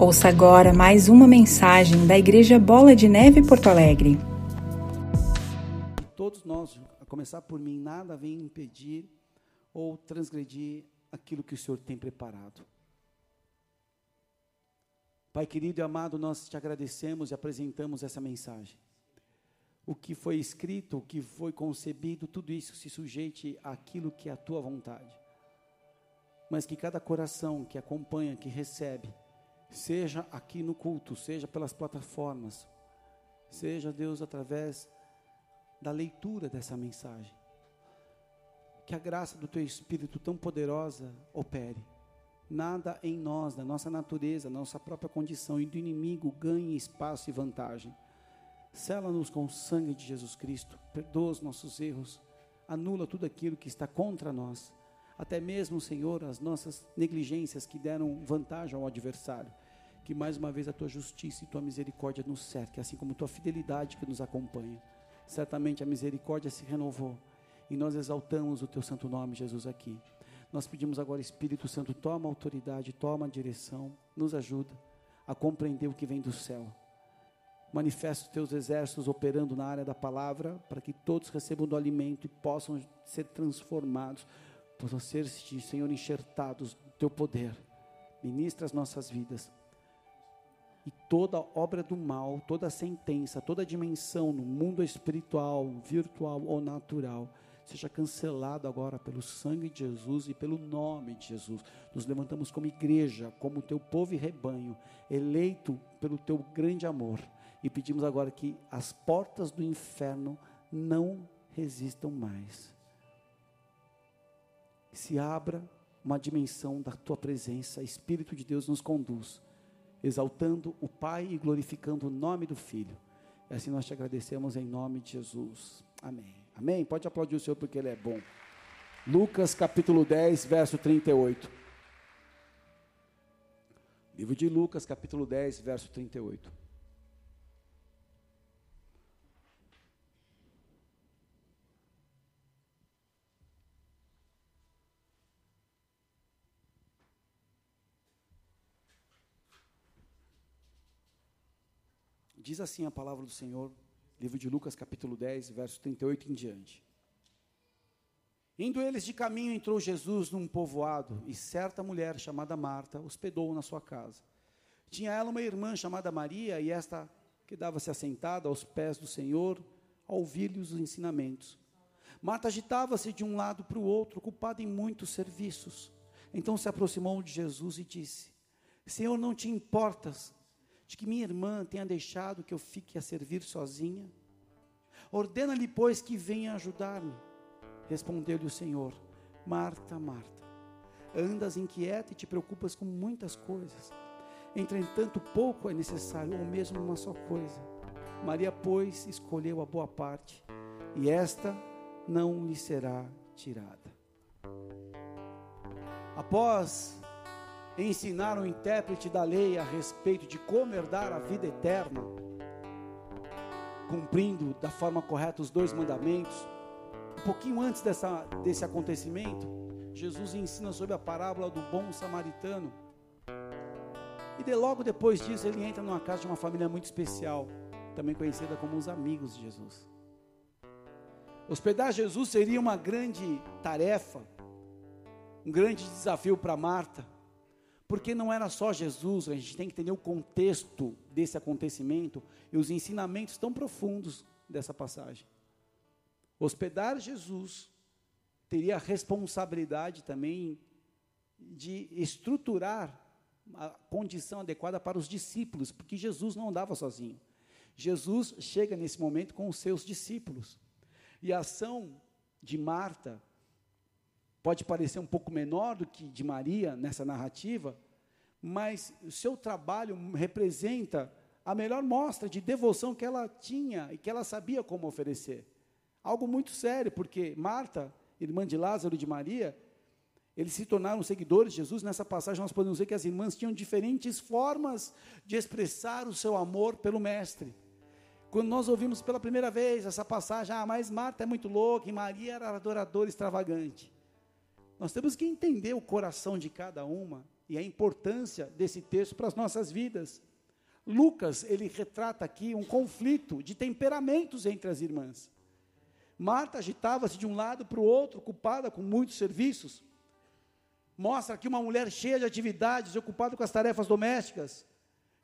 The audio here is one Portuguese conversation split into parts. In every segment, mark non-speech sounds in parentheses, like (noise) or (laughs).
Ouça agora mais uma mensagem da Igreja Bola de Neve Porto Alegre. Todos nós, a começar por mim, nada vem impedir ou transgredir aquilo que o Senhor tem preparado. Pai querido e amado, nós te agradecemos e apresentamos essa mensagem. O que foi escrito, o que foi concebido, tudo isso se sujeite àquilo que é a tua vontade. Mas que cada coração que acompanha, que recebe, seja aqui no culto, seja pelas plataformas, seja Deus através da leitura dessa mensagem, que a graça do teu Espírito tão poderosa opere. Nada em nós, na nossa natureza, na nossa própria condição e do inimigo ganhe espaço e vantagem. Sela-nos com o sangue de Jesus Cristo, perdoa os nossos erros, anula tudo aquilo que está contra nós até mesmo, Senhor, as nossas negligências que deram vantagem ao adversário. Que mais uma vez a tua justiça e tua misericórdia nos cerque, assim como tua fidelidade que nos acompanha. Certamente a misericórdia se renovou e nós exaltamos o teu santo nome, Jesus, aqui. Nós pedimos agora, Espírito Santo, toma autoridade, toma a direção, nos ajuda a compreender o que vem do céu. Manifesta os teus exércitos operando na área da palavra, para que todos recebam do alimento e possam ser transformados possam ser, Senhor, enxertados no teu poder. Ministra as nossas vidas. E toda obra do mal, toda sentença, toda dimensão no mundo espiritual, virtual ou natural, seja cancelado agora pelo sangue de Jesus e pelo nome de Jesus. Nos levantamos como igreja, como teu povo e rebanho, eleito pelo teu grande amor. E pedimos agora que as portas do inferno não resistam mais se abra uma dimensão da tua presença, Espírito de Deus nos conduz, exaltando o Pai e glorificando o nome do Filho. E assim nós te agradecemos em nome de Jesus. Amém. Amém. Pode aplaudir o Senhor porque Ele é bom. Lucas capítulo 10, verso 38. Livro de Lucas, capítulo 10, verso 38. Diz assim a palavra do Senhor, livro de Lucas, capítulo 10, verso 38 em diante. Indo eles de caminho, entrou Jesus num povoado, e certa mulher chamada Marta hospedou-o na sua casa. Tinha ela uma irmã chamada Maria, e esta quedava-se assentada aos pés do Senhor, a ouvir-lhe os ensinamentos. Marta agitava-se de um lado para o outro, ocupada em muitos serviços. Então se aproximou de Jesus e disse: Senhor, não te importas de que minha irmã tenha deixado que eu fique a servir sozinha? Ordena-lhe, pois, que venha ajudar-me. Respondeu-lhe o Senhor: Marta, Marta, andas inquieta e te preocupas com muitas coisas. Entretanto, pouco é necessário, ou mesmo uma só coisa. Maria, pois, escolheu a boa parte, e esta não lhe será tirada. Após ensinar o intérprete da lei a respeito de como herdar a vida eterna, cumprindo da forma correta os dois mandamentos. Um pouquinho antes dessa, desse acontecimento, Jesus ensina sobre a parábola do bom samaritano. E de logo depois disso, ele entra numa casa de uma família muito especial, também conhecida como os amigos de Jesus. Hospedar Jesus seria uma grande tarefa, um grande desafio para Marta porque não era só Jesus, a gente tem que entender o contexto desse acontecimento e os ensinamentos tão profundos dessa passagem. Hospedar Jesus teria a responsabilidade também de estruturar a condição adequada para os discípulos, porque Jesus não andava sozinho. Jesus chega nesse momento com os seus discípulos. E a ação de Marta pode parecer um pouco menor do que de Maria nessa narrativa, mas o seu trabalho representa a melhor mostra de devoção que ela tinha e que ela sabia como oferecer. Algo muito sério, porque Marta, irmã de Lázaro e de Maria, eles se tornaram seguidores de Jesus. Nessa passagem, nós podemos ver que as irmãs tinham diferentes formas de expressar o seu amor pelo Mestre. Quando nós ouvimos pela primeira vez essa passagem, ah, mas Marta é muito louca e Maria era adoradora extravagante. Nós temos que entender o coração de cada uma e a importância desse texto para as nossas vidas. Lucas, ele retrata aqui um conflito de temperamentos entre as irmãs. Marta agitava-se de um lado para o outro, ocupada com muitos serviços. Mostra aqui uma mulher cheia de atividades, ocupada com as tarefas domésticas.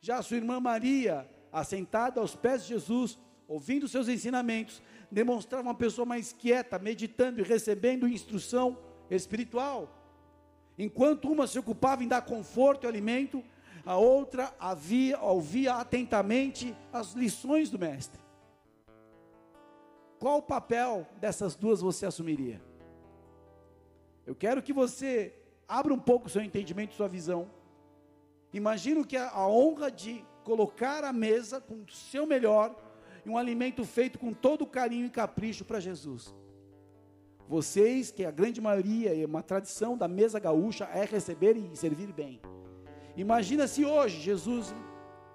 Já sua irmã Maria, assentada aos pés de Jesus, ouvindo seus ensinamentos, demonstrava uma pessoa mais quieta, meditando e recebendo instrução espiritual. Enquanto uma se ocupava em dar conforto e alimento, a outra havia, ouvia atentamente as lições do mestre. Qual o papel dessas duas você assumiria? Eu quero que você abra um pouco seu entendimento, sua visão. Imagino que a honra de colocar a mesa com o seu melhor e um alimento feito com todo carinho e capricho para Jesus. Vocês, que a grande maioria, é uma tradição da mesa gaúcha, é receber e servir bem. Imagina se hoje, Jesus,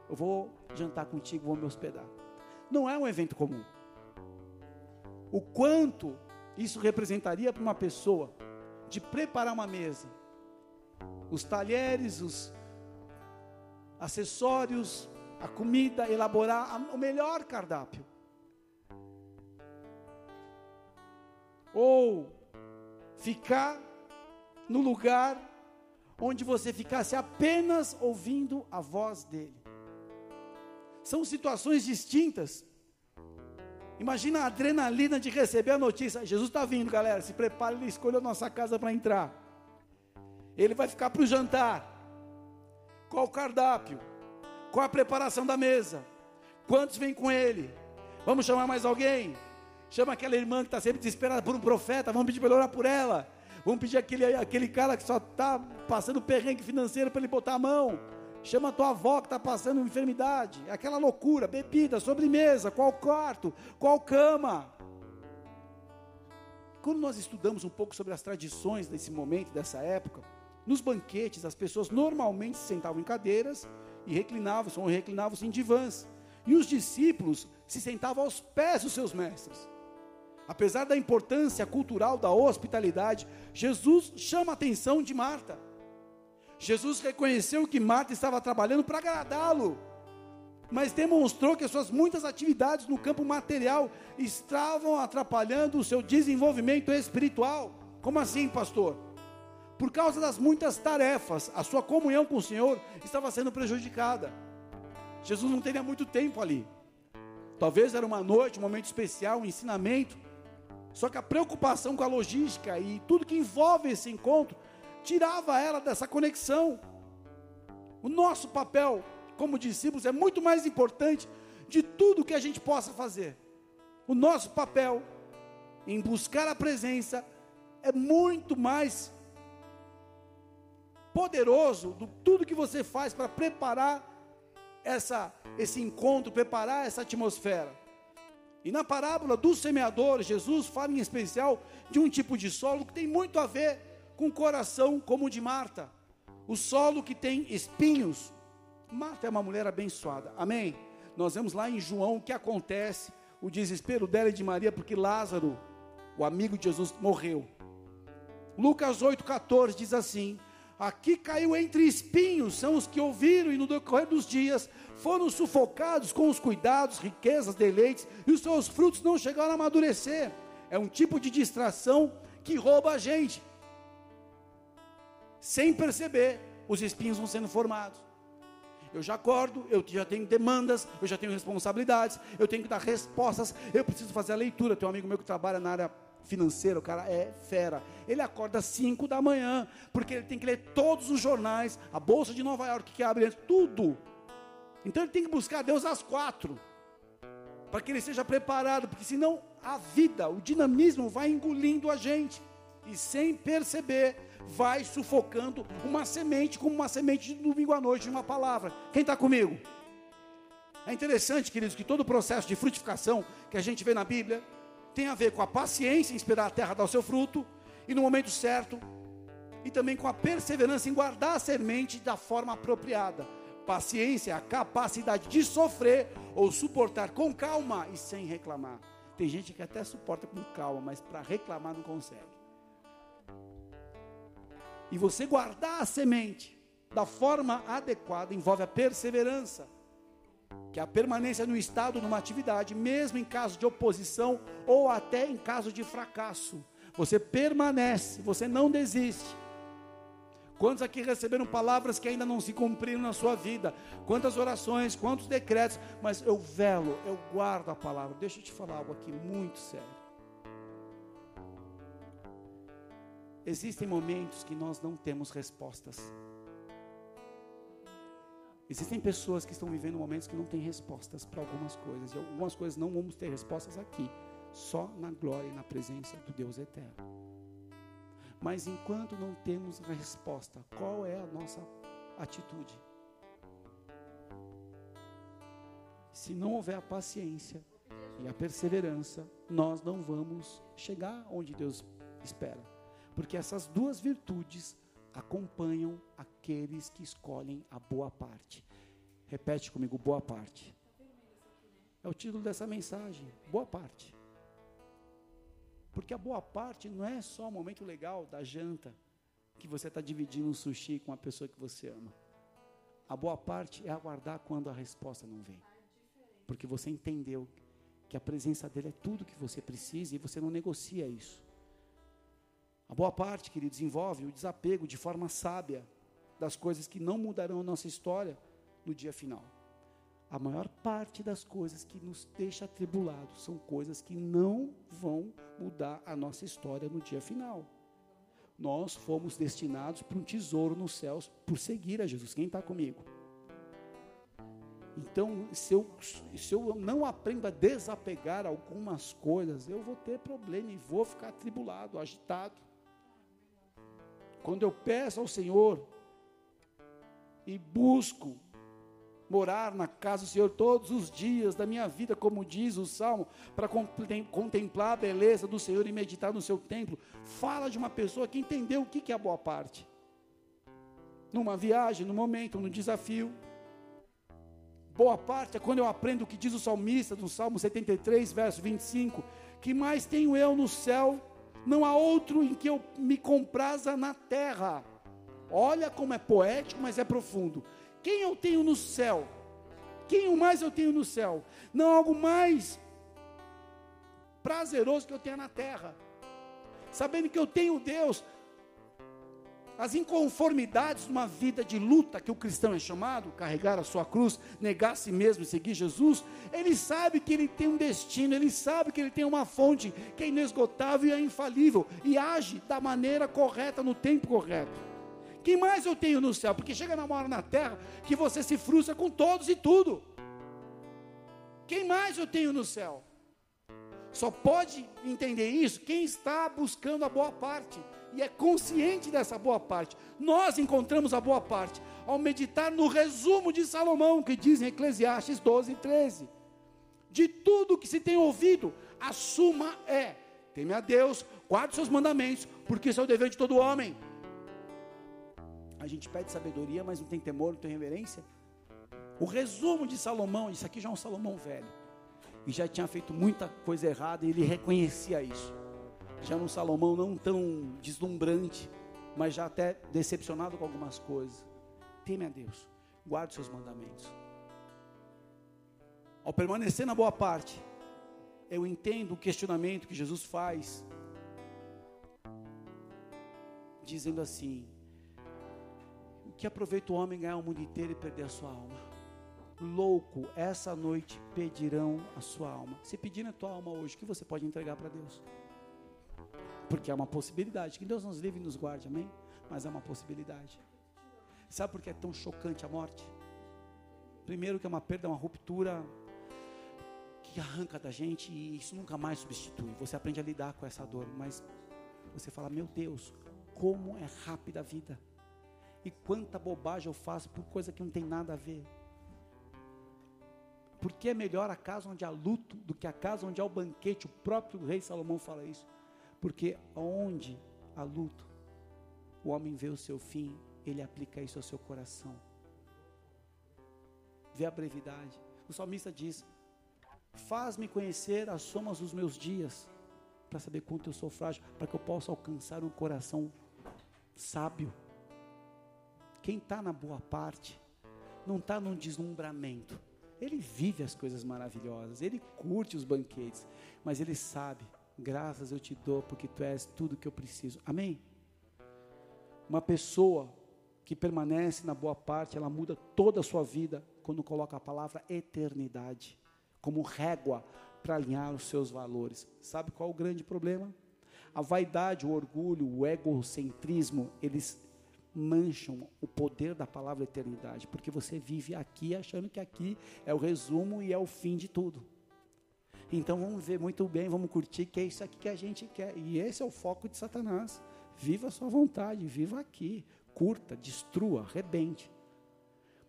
eu vou jantar contigo, vou me hospedar. Não é um evento comum. O quanto isso representaria para uma pessoa de preparar uma mesa, os talheres, os acessórios, a comida, elaborar o melhor cardápio. Ou ficar no lugar onde você ficasse apenas ouvindo a voz dele. São situações distintas. Imagina a adrenalina de receber a notícia: Jesus está vindo, galera. Se prepare, ele escolheu nossa casa para entrar. Ele vai ficar para o jantar. Qual o cardápio? Qual a preparação da mesa? Quantos vêm com ele? Vamos chamar mais alguém? Chama aquela irmã que está sempre desesperada por um profeta. Vamos pedir para ele orar por ela. Vamos pedir aquele, aquele cara que só está passando perrengue financeiro para ele botar a mão. Chama a tua avó que está passando enfermidade. Aquela loucura, bebida, sobremesa, qual quarto, qual cama. Quando nós estudamos um pouco sobre as tradições desse momento, dessa época, nos banquetes as pessoas normalmente se sentavam em cadeiras e reclinavam-se ou reclinavam-se em divãs. E os discípulos se sentavam aos pés dos seus mestres. Apesar da importância cultural da hospitalidade, Jesus chama a atenção de Marta. Jesus reconheceu que Marta estava trabalhando para agradá-lo, mas demonstrou que suas muitas atividades no campo material estavam atrapalhando o seu desenvolvimento espiritual. Como assim, pastor? Por causa das muitas tarefas, a sua comunhão com o Senhor estava sendo prejudicada. Jesus não teria muito tempo ali. Talvez era uma noite, um momento especial, um ensinamento. Só que a preocupação com a logística e tudo que envolve esse encontro tirava ela dessa conexão. O nosso papel como discípulos é muito mais importante de tudo que a gente possa fazer. O nosso papel em buscar a presença é muito mais poderoso do tudo que você faz para preparar essa, esse encontro, preparar essa atmosfera. E na parábola do semeador, Jesus fala em especial de um tipo de solo que tem muito a ver com o coração como o de Marta. O solo que tem espinhos. Marta é uma mulher abençoada. Amém? Nós vemos lá em João o que acontece, o desespero dela e de Maria, porque Lázaro, o amigo de Jesus, morreu. Lucas 8,14 diz assim: Aqui caiu entre espinhos, são os que ouviram e no decorrer dos dias foram sufocados com os cuidados, riquezas, deleites, e os seus frutos não chegaram a amadurecer. É um tipo de distração que rouba a gente. Sem perceber, os espinhos vão sendo formados. Eu já acordo, eu já tenho demandas, eu já tenho responsabilidades, eu tenho que dar respostas, eu preciso fazer a leitura. Tem um amigo meu que trabalha na área financeiro, o cara é fera. Ele acorda às 5 da manhã, porque ele tem que ler todos os jornais, a Bolsa de Nova York que abre, tudo. Então ele tem que buscar Deus às quatro, para que ele seja preparado, porque senão a vida, o dinamismo vai engolindo a gente, e sem perceber, vai sufocando uma semente, como uma semente de domingo à noite de uma palavra. Quem está comigo? É interessante, queridos, que todo o processo de frutificação que a gente vê na Bíblia, tem a ver com a paciência em esperar a terra dar o seu fruto, e no momento certo, e também com a perseverança em guardar a semente da forma apropriada. Paciência é a capacidade de sofrer ou suportar com calma e sem reclamar. Tem gente que até suporta com calma, mas para reclamar não consegue. E você guardar a semente da forma adequada envolve a perseverança, que a permanência no estado, numa atividade, mesmo em caso de oposição ou até em caso de fracasso. Você permanece, você não desiste. Quantos aqui receberam palavras que ainda não se cumpriram na sua vida? Quantas orações, quantos decretos, mas eu velo, eu guardo a palavra. Deixa eu te falar algo aqui muito sério. Existem momentos que nós não temos respostas. Existem pessoas que estão vivendo momentos que não têm respostas para algumas coisas. E algumas coisas não vamos ter respostas aqui, só na glória e na presença do Deus eterno. Mas enquanto não temos resposta, qual é a nossa atitude? Se não houver a paciência e a perseverança, nós não vamos chegar onde Deus espera. Porque essas duas virtudes acompanham aqueles que escolhem a boa parte. Repete comigo, boa parte. É o título dessa mensagem, boa parte. Porque a boa parte não é só o momento legal da janta, que você está dividindo um sushi com a pessoa que você ama. A boa parte é aguardar quando a resposta não vem. Porque você entendeu que a presença dele é tudo que você precisa e você não negocia isso. A boa parte, queridos, envolve o desapego de forma sábia das coisas que não mudarão a nossa história no dia final. A maior parte das coisas que nos deixa atribulados são coisas que não vão mudar a nossa história no dia final. Nós fomos destinados para um tesouro nos céus por seguir a Jesus. Quem está comigo? Então, se eu, se eu não aprendo a desapegar algumas coisas, eu vou ter problema e vou ficar atribulado, agitado. Quando eu peço ao Senhor e busco morar na casa do Senhor todos os dias da minha vida, como diz o Salmo, para contemplar a beleza do Senhor e meditar no seu templo. Fala de uma pessoa que entendeu o que é a boa parte. Numa viagem, no momento, no desafio. Boa parte é quando eu aprendo o que diz o salmista no Salmo 73, verso 25: Que mais tenho eu no céu, não há outro em que eu me compraza na terra. Olha como é poético, mas é profundo. Quem eu tenho no céu? Quem mais eu tenho no céu? Não algo mais prazeroso que eu tenha na terra. Sabendo que eu tenho Deus, as inconformidades de uma vida de luta que o cristão é chamado, carregar a sua cruz, negar a si mesmo e seguir Jesus, ele sabe que ele tem um destino, ele sabe que ele tem uma fonte que é inesgotável e é infalível e age da maneira correta no tempo correto. Quem mais eu tenho no céu? Porque chega uma hora na terra que você se frustra com todos e tudo. Quem mais eu tenho no céu? Só pode entender isso quem está buscando a boa parte e é consciente dessa boa parte. Nós encontramos a boa parte ao meditar no resumo de Salomão, que diz em Eclesiastes 12, 13. De tudo que se tem ouvido, a suma é: teme a Deus, guarde seus mandamentos, porque isso é o dever de todo homem. A gente pede sabedoria, mas não tem temor, não tem reverência. O resumo de Salomão, isso aqui já é um Salomão velho. E já tinha feito muita coisa errada e ele reconhecia isso. Já um Salomão não tão deslumbrante, mas já até decepcionado com algumas coisas. Teme a Deus, guarde seus mandamentos. Ao permanecer na boa parte, eu entendo o questionamento que Jesus faz, dizendo assim: que aproveita o homem ganhar o mundo inteiro e perder a sua alma? Louco, essa noite pedirão a sua alma. Se pedirem a tua alma hoje, o que você pode entregar para Deus? Porque é uma possibilidade. Que Deus nos livre e nos guarde, amém? Mas é uma possibilidade. Sabe por que é tão chocante a morte? Primeiro que é uma perda, uma ruptura que arranca da gente e isso nunca mais substitui. Você aprende a lidar com essa dor, mas você fala: Meu Deus, como é rápida a vida. E quanta bobagem eu faço por coisa que não tem nada a ver. Porque é melhor a casa onde há luto do que a casa onde há o banquete. O próprio rei Salomão fala isso. Porque onde há luto, o homem vê o seu fim, ele aplica isso ao seu coração. Vê a brevidade. O salmista diz: Faz-me conhecer as somas dos meus dias, para saber quanto eu sou frágil, para que eu possa alcançar um coração sábio. quem está na boa parte, não está num deslumbramento. Ele vive as coisas maravilhosas, ele curte os banquetes, mas ele sabe, graças eu te dou porque tu és tudo que eu preciso. Amém? Uma pessoa que permanece na boa parte, ela muda toda a sua vida quando coloca a palavra eternidade como régua para alinhar os seus valores. Sabe qual é o grande problema? A vaidade, o orgulho, o egocentrismo, eles mancham o poder da palavra eternidade, porque você vive aqui achando que aqui é o resumo e é o fim de tudo. Então vamos ver muito bem, vamos curtir que é isso aqui que a gente quer. E esse é o foco de Satanás. Viva a sua vontade, viva aqui, curta, destrua, rebente.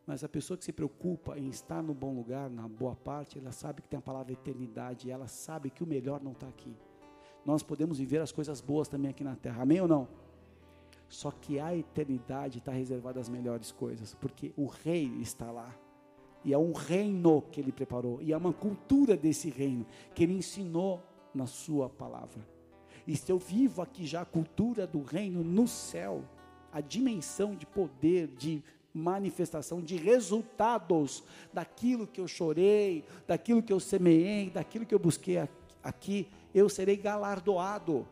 Mas a pessoa que se preocupa em estar no bom lugar, na boa parte, ela sabe que tem a palavra eternidade, ela sabe que o melhor não está aqui. Nós podemos viver as coisas boas também aqui na terra, amém ou não? Só que a eternidade está reservada às melhores coisas, porque o rei está lá. E é um reino que ele preparou, e é uma cultura desse reino que ele ensinou na sua palavra. E se eu vivo aqui já a cultura do reino no céu, a dimensão de poder, de manifestação, de resultados daquilo que eu chorei, daquilo que eu semeei, daquilo que eu busquei aqui, eu serei galardoado.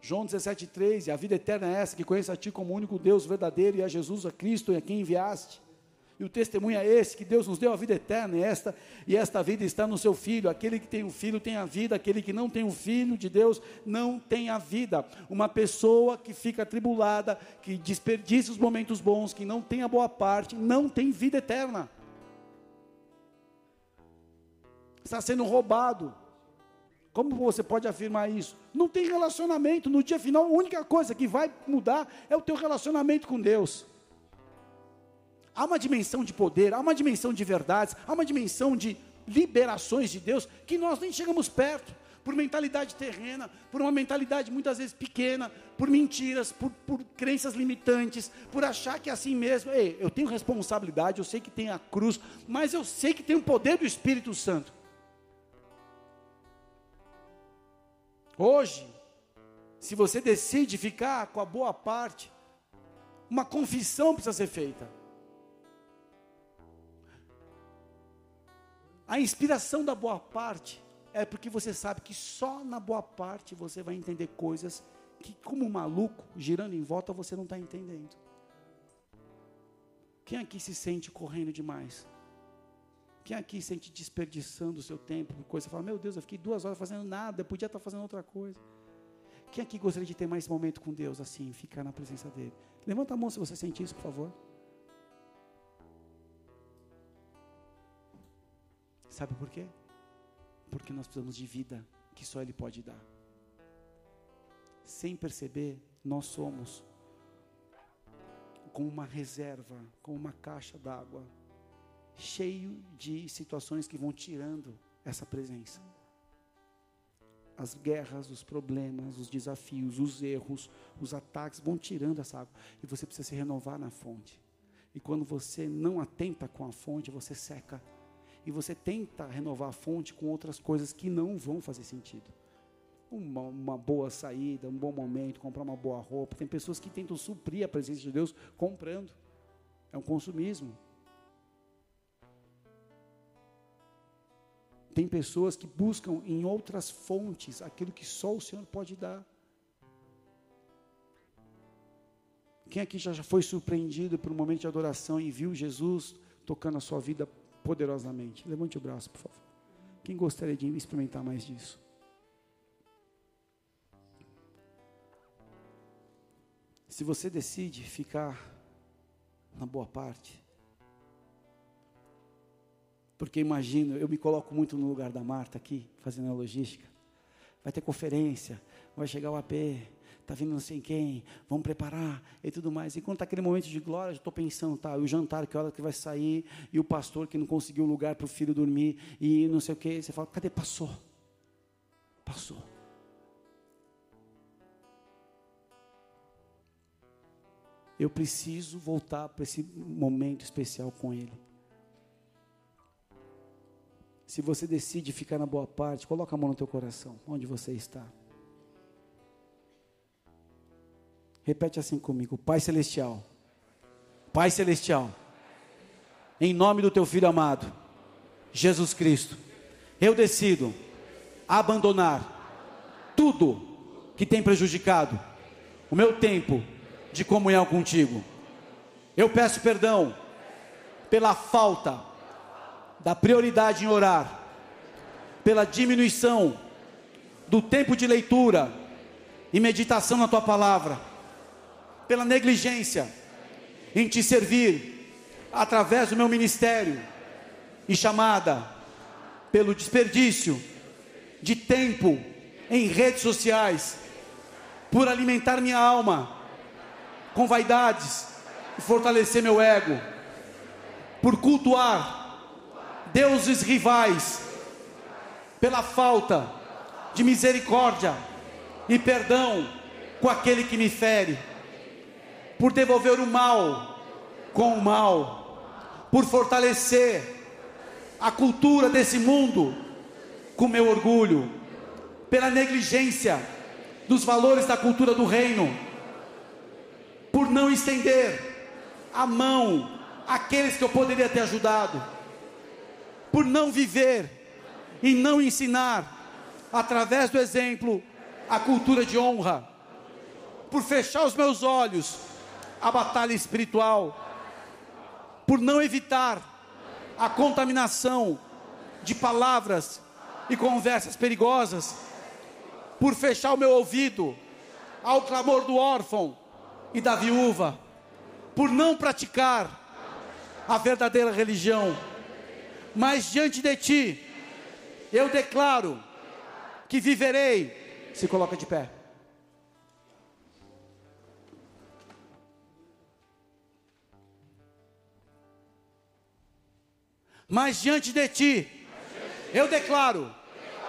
João 17,3, a vida eterna é essa, que conheça a Ti como único Deus verdadeiro e a Jesus, a Cristo, e a quem enviaste. E o testemunho é esse, que Deus nos deu a vida eterna, e esta, e esta vida está no seu Filho. Aquele que tem um filho tem a vida, aquele que não tem um filho de Deus não tem a vida. Uma pessoa que fica atribulada, que desperdiça os momentos bons, que não tem a boa parte, não tem vida eterna. Está sendo roubado. Como você pode afirmar isso? Não tem relacionamento. No dia final, a única coisa que vai mudar é o teu relacionamento com Deus. Há uma dimensão de poder, há uma dimensão de verdades, há uma dimensão de liberações de Deus que nós nem chegamos perto. Por mentalidade terrena, por uma mentalidade muitas vezes pequena, por mentiras, por, por crenças limitantes, por achar que é assim mesmo. Ei, eu tenho responsabilidade, eu sei que tem a cruz, mas eu sei que tem o poder do Espírito Santo. Hoje, se você decide ficar com a boa parte, uma confissão precisa ser feita. A inspiração da boa parte é porque você sabe que só na boa parte você vai entender coisas que, como maluco, girando em volta, você não está entendendo. Quem aqui se sente correndo demais? Quem aqui se sente desperdiçando o seu tempo coisa? Fala, meu Deus, eu fiquei duas horas fazendo nada, eu podia estar fazendo outra coisa. Quem aqui gostaria de ter mais momento com Deus, assim, ficar na presença dEle? Levanta a mão se você sente isso, por favor. Sabe por quê? Porque nós precisamos de vida que só Ele pode dar. Sem perceber, nós somos como uma reserva, como uma caixa d'água, cheio de situações que vão tirando essa presença. As guerras, os problemas, os desafios, os erros, os ataques vão tirando essa água. E você precisa se renovar na fonte. E quando você não atenta com a fonte, você seca e você tenta renovar a fonte com outras coisas que não vão fazer sentido. Uma, uma, boa saída, um bom momento, comprar uma boa roupa. Tem pessoas que tentam suprir a presença de Deus comprando. É um consumismo. Tem pessoas que buscam em outras fontes aquilo que só o Senhor pode dar. Quem aqui já foi surpreendido por um momento de adoração e viu Jesus tocando a sua vida poderosamente. Levante o braço, por favor. Quem gostaria de experimentar mais disso? Se você decide ficar na boa parte, porque imagino, eu me coloco muito no lugar da Marta aqui, fazendo a logística. Vai ter conferência, vai chegar o AP, está vindo não sei quem, vamos preparar e tudo mais. E quando está aquele momento de glória, eu estou pensando, tá, o jantar, que hora que vai sair, e o pastor que não conseguiu lugar para o filho dormir, e não sei o que, você fala, cadê? Passou. Passou. Eu preciso voltar para esse momento especial com Ele. Se você decide ficar na boa parte, coloca a mão no teu coração, onde você está. Repete assim comigo: Pai Celestial. Pai Celestial. Em nome do teu filho amado, Jesus Cristo, eu decido abandonar tudo que tem prejudicado o meu tempo de comunhão contigo. Eu peço perdão pela falta da prioridade em orar, pela diminuição do tempo de leitura e meditação na tua palavra, pela negligência em te servir através do meu ministério e chamada pelo desperdício de tempo em redes sociais, por alimentar minha alma com vaidades e fortalecer meu ego, por cultuar deuses rivais, pela falta de misericórdia e perdão com aquele que me fere, por devolver o mal com o mal, por fortalecer a cultura desse mundo com meu orgulho, pela negligência dos valores da cultura do reino, por não estender a mão àqueles que eu poderia ter ajudado, por não viver e não ensinar através do exemplo a cultura de honra, por fechar os meus olhos à batalha espiritual, por não evitar a contaminação de palavras e conversas perigosas, por fechar o meu ouvido ao clamor do órfão e da viúva, por não praticar a verdadeira religião. Mas diante de ti, eu declaro que viverei. Se coloca de pé. Mas diante de ti, eu declaro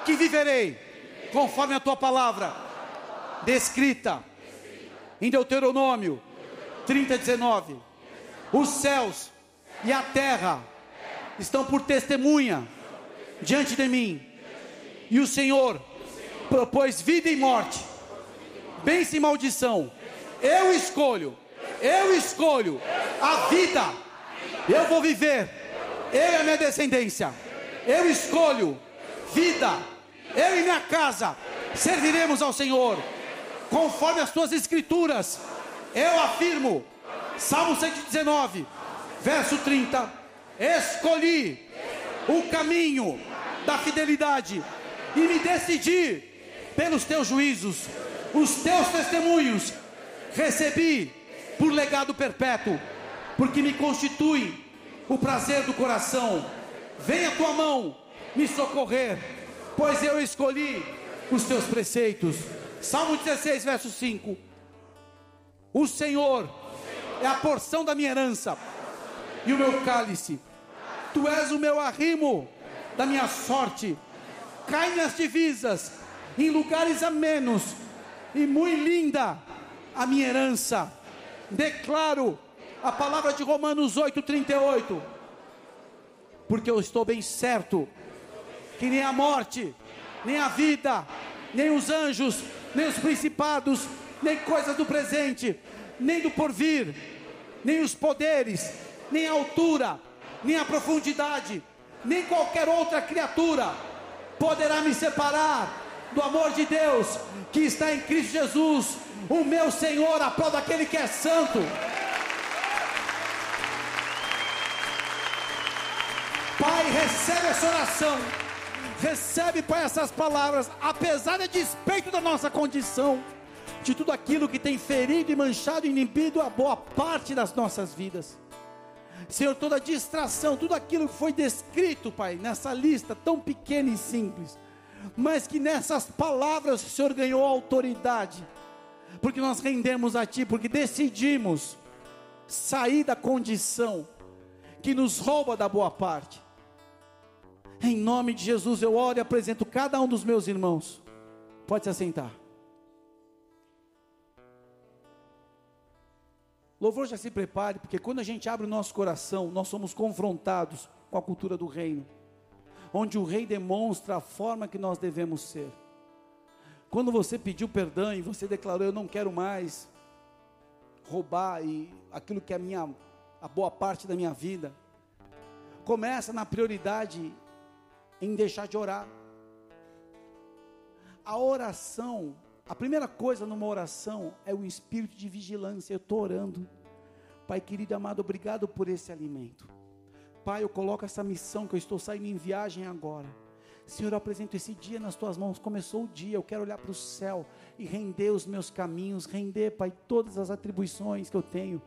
que viverei conforme a tua palavra, descrita em Deuteronômio 30, 19. Os céus e a terra estão por testemunha diante de mim, e o Senhor propôs vida e morte, bênção e maldição. Eu escolho, eu escolho a vida. Eu vou viver, eu e a minha descendência. Eu escolho vida. Eu e minha casa serviremos ao Senhor, conforme as tuas escrituras. Eu afirmo, Salmo 119, verso 30. Escolhi o caminho da fidelidade e me decidi pelos teus juízos, os teus testemunhos, recebi por legado perpétuo, porque me constitui o prazer do coração. Venha a tua mão me socorrer, pois eu escolhi os teus preceitos. Salmo 16, verso 5. O Senhor é a porção da minha herança e o meu cálice. Tu és o meu arrimo da minha sorte. Cai nas divisas, em lugares a menos, e muito linda a minha herança. Declaro a palavra de Romanos 8:38. Porque eu estou bem certo que nem a morte, nem a vida, nem os anjos, nem os principados, nem coisas do presente, nem do porvir, nem os poderes, nem a altura, nem a profundidade, nem qualquer outra criatura poderá me separar do amor de Deus que está em Cristo Jesus, o meu Senhor, a prol daquele que é santo. Pai, recebe essa oração. Recebe, Pai, essas palavras, apesar de despeito da nossa condição, de tudo aquilo que tem ferido e manchado e inibido a boa parte das nossas vidas. Senhor, toda distração, tudo aquilo que foi descrito, Pai, nessa lista tão pequena e simples, mas que nessas palavras o Senhor ganhou autoridade, porque nós rendemos a Ti, porque decidimos sair da condição que nos rouba da boa parte em nome de Jesus eu oro e apresento cada um dos meus irmãos. Pode se assentar. Louvor já se prepare, porque quando a gente abre o nosso coração, nós somos confrontados com a cultura do reino, onde o rei demonstra a forma que nós devemos ser. Quando você pediu perdão e você declarou: Eu não quero mais, roubar e aquilo que é a minha a boa parte da minha vida. Começa na prioridade em deixar de orar. A oração, a primeira coisa numa oração é o espírito de vigilância. Eu estou orando. Pai querido amado, obrigado por esse alimento. Pai, eu coloco essa missão que eu estou saindo em viagem agora. Senhor, eu apresento esse dia nas tuas mãos. Começou o dia, eu quero olhar para o céu e render os meus caminhos, render, Pai, todas as atribuições que eu tenho,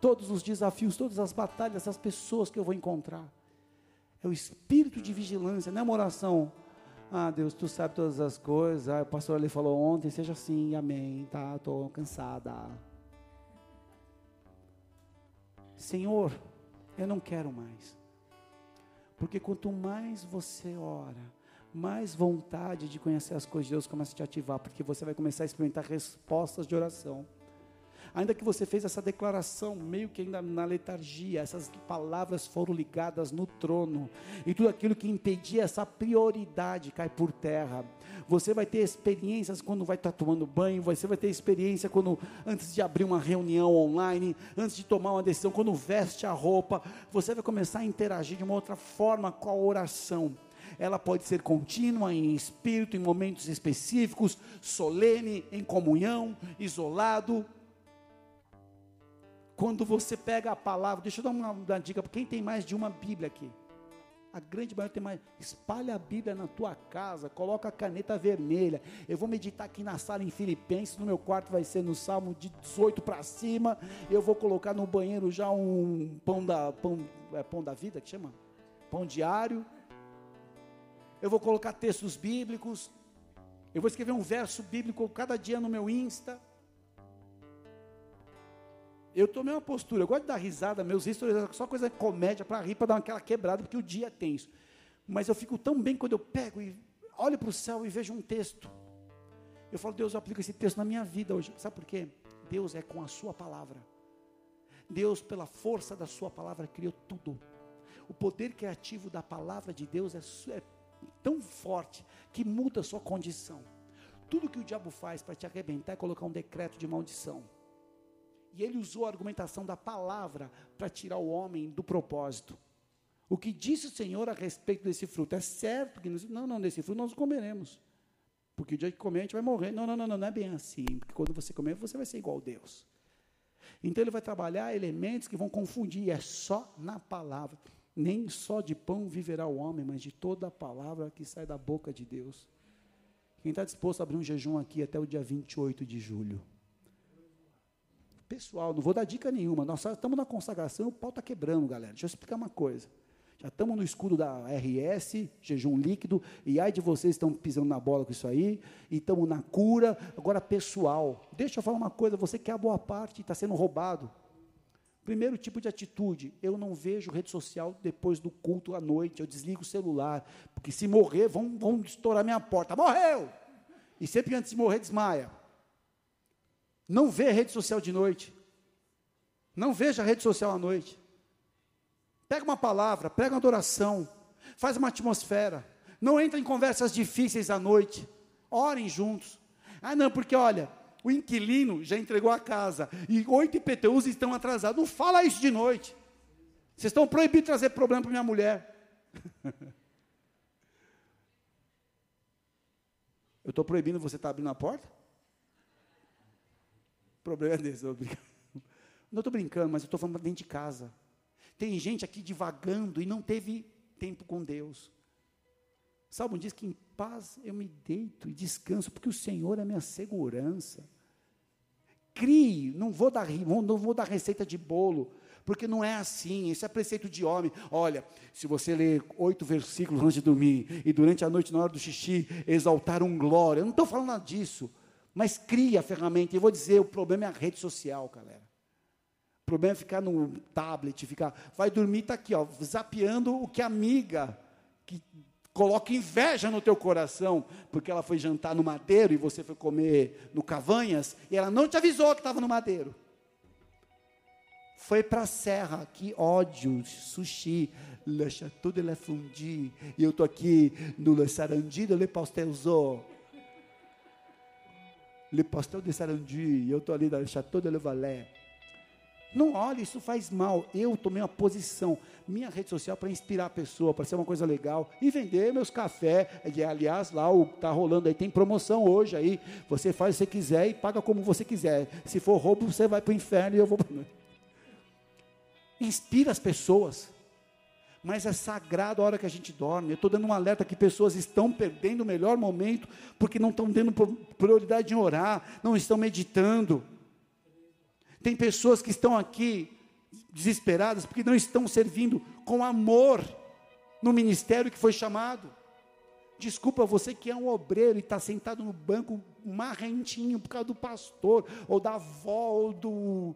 todos os desafios, todas as batalhas, as pessoas que eu vou encontrar. É o espírito de vigilância, não é uma oração. Ah, Deus, tu sabe todas as coisas. Ah, o pastor ali falou ontem, seja assim, amém. Tá, estou cansada. Senhor, eu não quero mais. Porque quanto mais você ora, mais vontade de conhecer as coisas de Deus começa a te ativar, porque você vai começar a experimentar respostas de oração. Ainda que você fez essa declaração, meio que ainda na letargia, essas palavras foram ligadas no trono, e tudo aquilo que impedia essa prioridade cai por terra. Você vai ter experiências quando vai estar tomando banho, você vai ter experiência quando, antes de abrir uma reunião online, antes de tomar uma decisão, quando veste a roupa, você vai começar a interagir de uma outra forma com a oração. Ela pode ser contínua em espírito, em momentos específicos, solene, em comunhão, isolado, quando você pega a palavra, deixa eu dar uma, uma dica para quem tem mais de uma Bíblia aqui. A grande maioria tem mais. Espalha a Bíblia na tua casa, coloca a caneta vermelha. Eu vou meditar aqui na sala em Filipenses, no meu quarto vai ser no Salmo de 18 para cima. Eu vou colocar no banheiro já um pão da pão, é, pão da vida que chama? Pão diário. Eu vou colocar textos bíblicos. Eu vou escrever um verso bíblico cada dia no meu Insta. Eu tomei uma postura, eu gosto de dar risada, meus stories só coisa comédia para rir, para dar aquela quebrada, porque o dia é tenso. Mas eu fico tão bem quando eu pego e olho para o céu e vejo um texto. Eu falo, Deus, eu aplico esse texto na minha vida hoje. Sabe por quê? Deus é com a sua palavra. Deus, pela força da sua palavra, criou tudo. O poder criativo da palavra de Deus é, é tão forte que muda a sua condição. Tudo que o diabo faz para te arrebentar é colocar um decreto de maldição. E ele usou a argumentação da palavra para tirar o homem do propósito. O que disse o Senhor a respeito desse fruto? É certo que não, não, desse fruto nós comeremos. Porque o dia que comer a gente vai morrer. Não, não, não, não, não é bem assim. Porque quando você comer, você vai ser igual a Deus. Então ele vai trabalhar elementos que vão confundir. É só na palavra. Nem só de pão viverá o homem, mas de toda a palavra que sai da boca de Deus. Quem está disposto a abrir um jejum aqui até o dia 28 de julho? Pessoal, não vou dar dica nenhuma. Nós estamos na consagração, o pau está quebrando, galera. Deixa eu explicar uma coisa. Já estamos no escudo da RS, jejum líquido, e ai de vocês estão pisando na bola com isso aí, e estamos na cura. Agora, pessoal, deixa eu falar uma coisa: você quer a boa parte, está sendo roubado. Primeiro tipo de atitude, eu não vejo rede social depois do culto à noite, eu desligo o celular, porque se morrer, vão, vão estourar minha porta. Morreu! E sempre antes de morrer, desmaia. Não vê rede social de noite. Não veja rede social à noite. Pega uma palavra, pega uma adoração, faz uma atmosfera. Não entra em conversas difíceis à noite. Orem juntos. Ah, não, porque olha, o inquilino já entregou a casa e oito IPTUs estão atrasados. Não fala isso de noite. Vocês estão proibidos de trazer problema para minha mulher. (laughs) Eu estou proibindo você estar tá abrindo a porta? Problema é desse, (laughs) não estou brincando, mas eu estou falando dentro de casa. Tem gente aqui divagando e não teve tempo com Deus. Salmo diz que em paz eu me deito e descanso, porque o Senhor é minha segurança. Crie, não vou dar, não vou dar receita de bolo, porque não é assim, isso é preceito de homem. Olha, se você ler oito versículos antes de dormir, e durante a noite, na hora do xixi, exaltar um glória, eu não estou falando disso. Mas cria a ferramenta. E vou dizer, o problema é a rede social, galera. O problema é ficar no tablet, ficar. Vai dormir, está aqui, ó, zapeando o que a amiga que coloca inveja no teu coração, porque ela foi jantar no madeiro e você foi comer no Cavanhas, e ela não te avisou que estava no madeiro. Foi para a serra, que ódio, sushi, le chateau de la fondue, e eu estou aqui no le sarandi de le pastelzo Le Pastel de Sarandi, e eu estou ali no Chateau de Le Valais. Não olhe, isso faz mal. Eu tomei uma posição, minha rede social para inspirar a pessoa, para ser uma coisa legal e vender meus cafés. E, aliás, lá o tá rolando aí tem promoção hoje aí. Você faz o que você quiser e paga como você quiser. Se for roubo, você vai para o inferno e eu vou. Inspira as pessoas. Mas é sagrado a hora que a gente dorme. Eu estou dando um alerta que pessoas estão perdendo o melhor momento porque não estão tendo prioridade em orar, não estão meditando. Tem pessoas que estão aqui desesperadas porque não estão servindo com amor no ministério que foi chamado. Desculpa você que é um obreiro e está sentado no banco marrentinho por causa do pastor, ou da avó, ou do,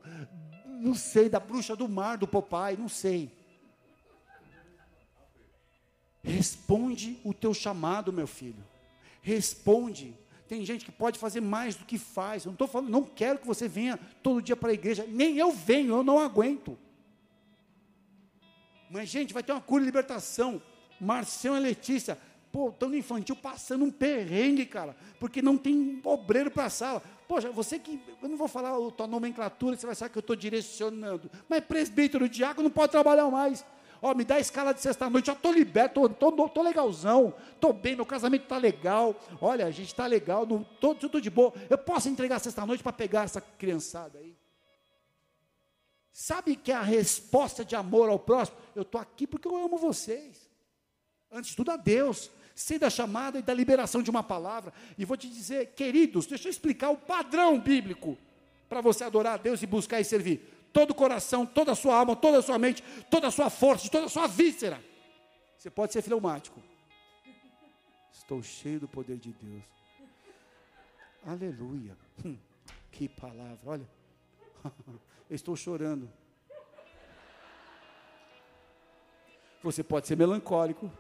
não sei, da bruxa do mar, do papai, não sei. Responde o teu chamado, meu filho. Responde. Tem gente que pode fazer mais do que faz. Eu não estou falando, não quero que você venha todo dia para a igreja. Nem eu venho, eu não aguento. Mas, gente, vai ter uma cura e libertação. Marcião e Letícia, pô, estão no infantil passando um perrengue, cara, porque não tem obreiro para a sala. Poxa, você que, eu não vou falar a tua nomenclatura, você vai saber que eu estou direcionando, mas presbítero, diácono não pode trabalhar mais. Ó, me dá a escala de sexta-noite, já estou liberto, estou legalzão, estou bem, meu casamento está legal. Olha, a gente está legal, estou tudo de boa. Eu posso entregar sexta-noite para pegar essa criançada aí? Sabe que é a resposta de amor ao próximo? Eu estou aqui porque eu amo vocês. Antes de tudo, a Deus. Sei da chamada e da liberação de uma palavra. E vou te dizer, queridos, deixa eu explicar o padrão bíblico para você adorar a Deus e buscar e servir todo o coração, toda a sua alma, toda a sua mente, toda a sua força, toda a sua víscera. Você pode ser fleumático. Estou cheio do poder de Deus. Aleluia. Hum, que palavra, olha. (laughs) Estou chorando. Você pode ser melancólico.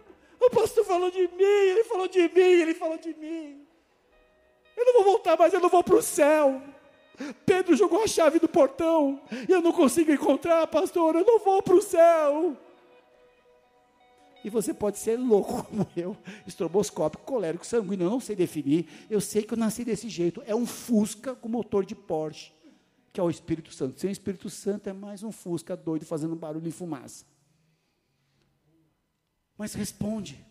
O pastor falou de mim, ele falou de mim, ele falou de mim. Eu não vou voltar mais, eu não vou para o céu. Pedro jogou a chave do portão e eu não consigo encontrar, pastor, eu não vou para o céu. E você pode ser louco (laughs) como eu, estroboscópico, colérico, sanguíneo, eu não sei definir. Eu sei que eu nasci desse jeito. É um Fusca com motor de Porsche, que é o Espírito Santo. Sem Espírito Santo é mais um Fusca doido fazendo barulho e fumaça. Mas responde.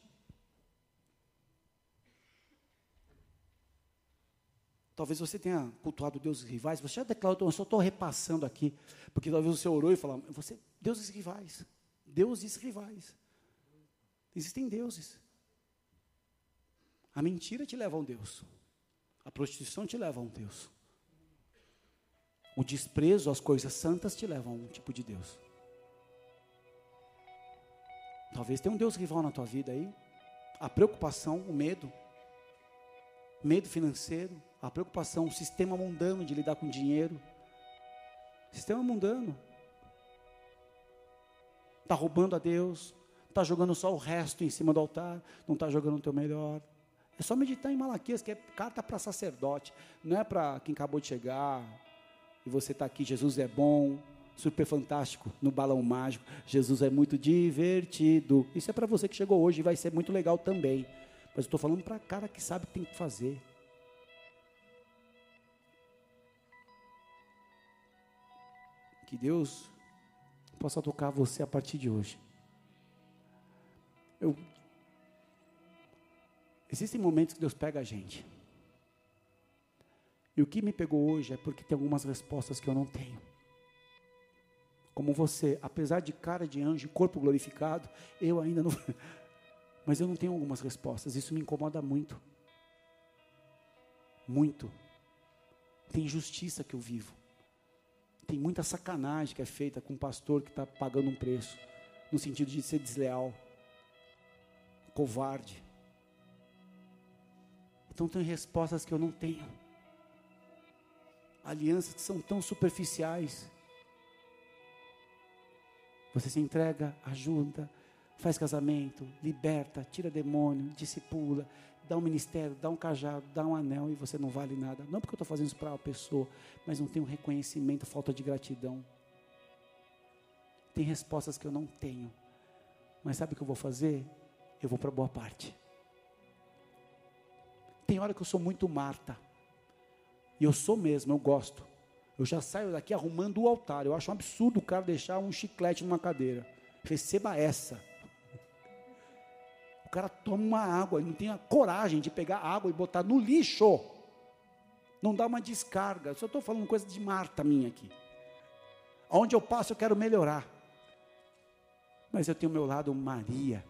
Talvez você tenha cultuado deuses rivais, você já declarou, eu só estou repassando aqui, porque talvez você orou e falou, você, deuses rivais, deuses rivais. Existem deuses. A mentira te leva a um Deus. A prostituição te leva a um Deus. O desprezo às coisas santas te leva a um tipo de Deus. Talvez tenha um Deus rival na tua vida aí. A preocupação, o medo. Medo financeiro, a preocupação, o sistema mundano de lidar com dinheiro. Sistema mundano. Está roubando a Deus, está jogando só o resto em cima do altar, não está jogando o teu melhor. É só meditar em Malaquias, que é carta para sacerdote, não é para quem acabou de chegar e você está aqui. Jesus é bom, super fantástico, no balão mágico. Jesus é muito divertido. Isso é para você que chegou hoje e vai ser muito legal também. Mas eu estou falando para cara que sabe o que tem que fazer. Que Deus possa tocar você a partir de hoje. Eu, existem momentos que Deus pega a gente. E o que me pegou hoje é porque tem algumas respostas que eu não tenho. Como você, apesar de cara de anjo, corpo glorificado, eu ainda não. (laughs) Mas eu não tenho algumas respostas. Isso me incomoda muito. Muito. Tem injustiça que eu vivo tem muita sacanagem que é feita com um pastor que está pagando um preço, no sentido de ser desleal, covarde. Então tem respostas que eu não tenho. Alianças que são tão superficiais. Você se entrega, ajuda, faz casamento, liberta, tira demônio, discipula, dá um ministério, dá um cajado, dá um anel e você não vale nada. Não porque eu estou fazendo isso para uma pessoa, mas não um reconhecimento, falta de gratidão. Tem respostas que eu não tenho. Mas sabe o que eu vou fazer? Eu vou para boa parte. Tem hora que eu sou muito Marta. E eu sou mesmo, eu gosto. Eu já saio daqui arrumando o altar. Eu acho um absurdo o cara deixar um chiclete numa cadeira. Receba essa. Cara toma uma água, ele não tem a coragem de pegar água e botar no lixo. Não dá uma descarga. Só estou falando coisa de Marta minha aqui. Onde eu passo, eu quero melhorar. Mas eu tenho o meu lado Maria,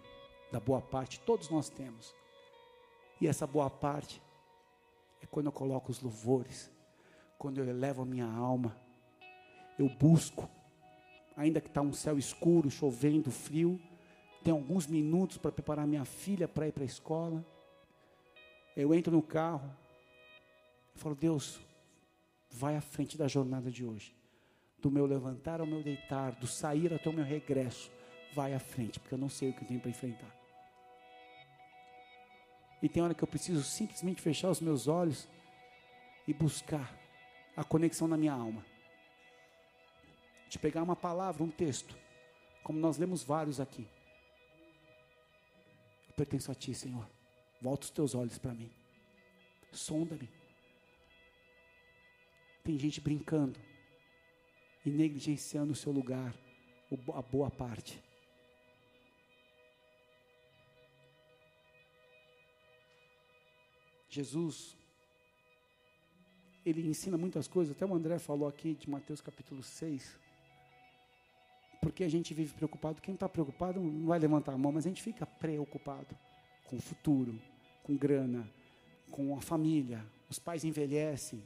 da boa parte, todos nós temos. E essa boa parte é quando eu coloco os louvores, quando eu elevo a minha alma, eu busco, ainda que está um céu escuro, chovendo, frio, tem alguns minutos para preparar minha filha para ir para a escola. Eu entro no carro, eu falo, Deus, vai à frente da jornada de hoje. Do meu levantar ao meu deitar, do sair até o meu regresso, vai à frente, porque eu não sei o que eu tenho para enfrentar. E tem hora que eu preciso simplesmente fechar os meus olhos e buscar a conexão na minha alma. De pegar uma palavra, um texto, como nós lemos vários aqui. Eu pertenço a Ti, Senhor. Volta os teus olhos para mim. Sonda-me. Tem gente brincando e negligenciando o seu lugar, a boa parte. Jesus, ele ensina muitas coisas, até o André falou aqui de Mateus capítulo 6. Porque a gente vive preocupado, quem está preocupado não vai levantar a mão, mas a gente fica preocupado com o futuro, com grana, com a família, os pais envelhecem,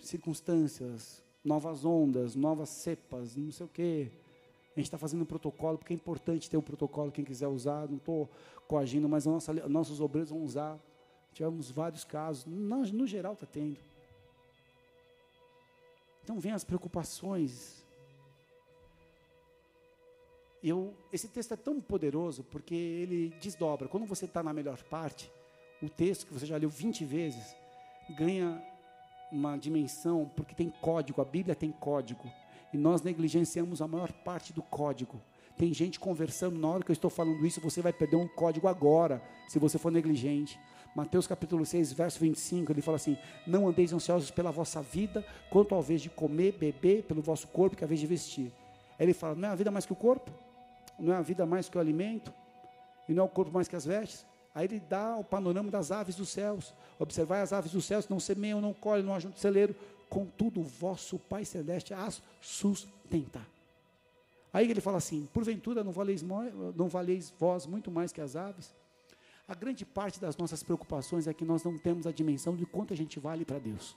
circunstâncias, novas ondas, novas cepas, não sei o quê. A gente está fazendo um protocolo, porque é importante ter o um protocolo, quem quiser usar, não estou coagindo, mas nossa, nossos obreiros vão usar. Tivemos vários casos, no, no geral está tendo. Então vem as preocupações. Eu, esse texto é tão poderoso porque ele desdobra. Quando você está na melhor parte, o texto que você já leu 20 vezes ganha uma dimensão, porque tem código, a Bíblia tem código. E nós negligenciamos a maior parte do código. Tem gente conversando, na hora que eu estou falando isso, você vai perder um código agora, se você for negligente. Mateus capítulo 6, verso 25, ele fala assim: Não andeis ansiosos pela vossa vida, quanto ao vez de comer, beber, pelo vosso corpo, que é a vez de vestir. Aí ele fala: Não é a vida mais que o corpo? Não é a vida mais que o alimento? E não é o corpo mais que as vestes? Aí ele dá o panorama das aves dos céus. Observai as aves dos céus, não semeiam, não colhem, não ajuntam celeiro. Contudo, o vosso Pai Celeste as sustenta. Aí ele fala assim: porventura não valeis, não valeis vós muito mais que as aves? A grande parte das nossas preocupações é que nós não temos a dimensão de quanto a gente vale para Deus.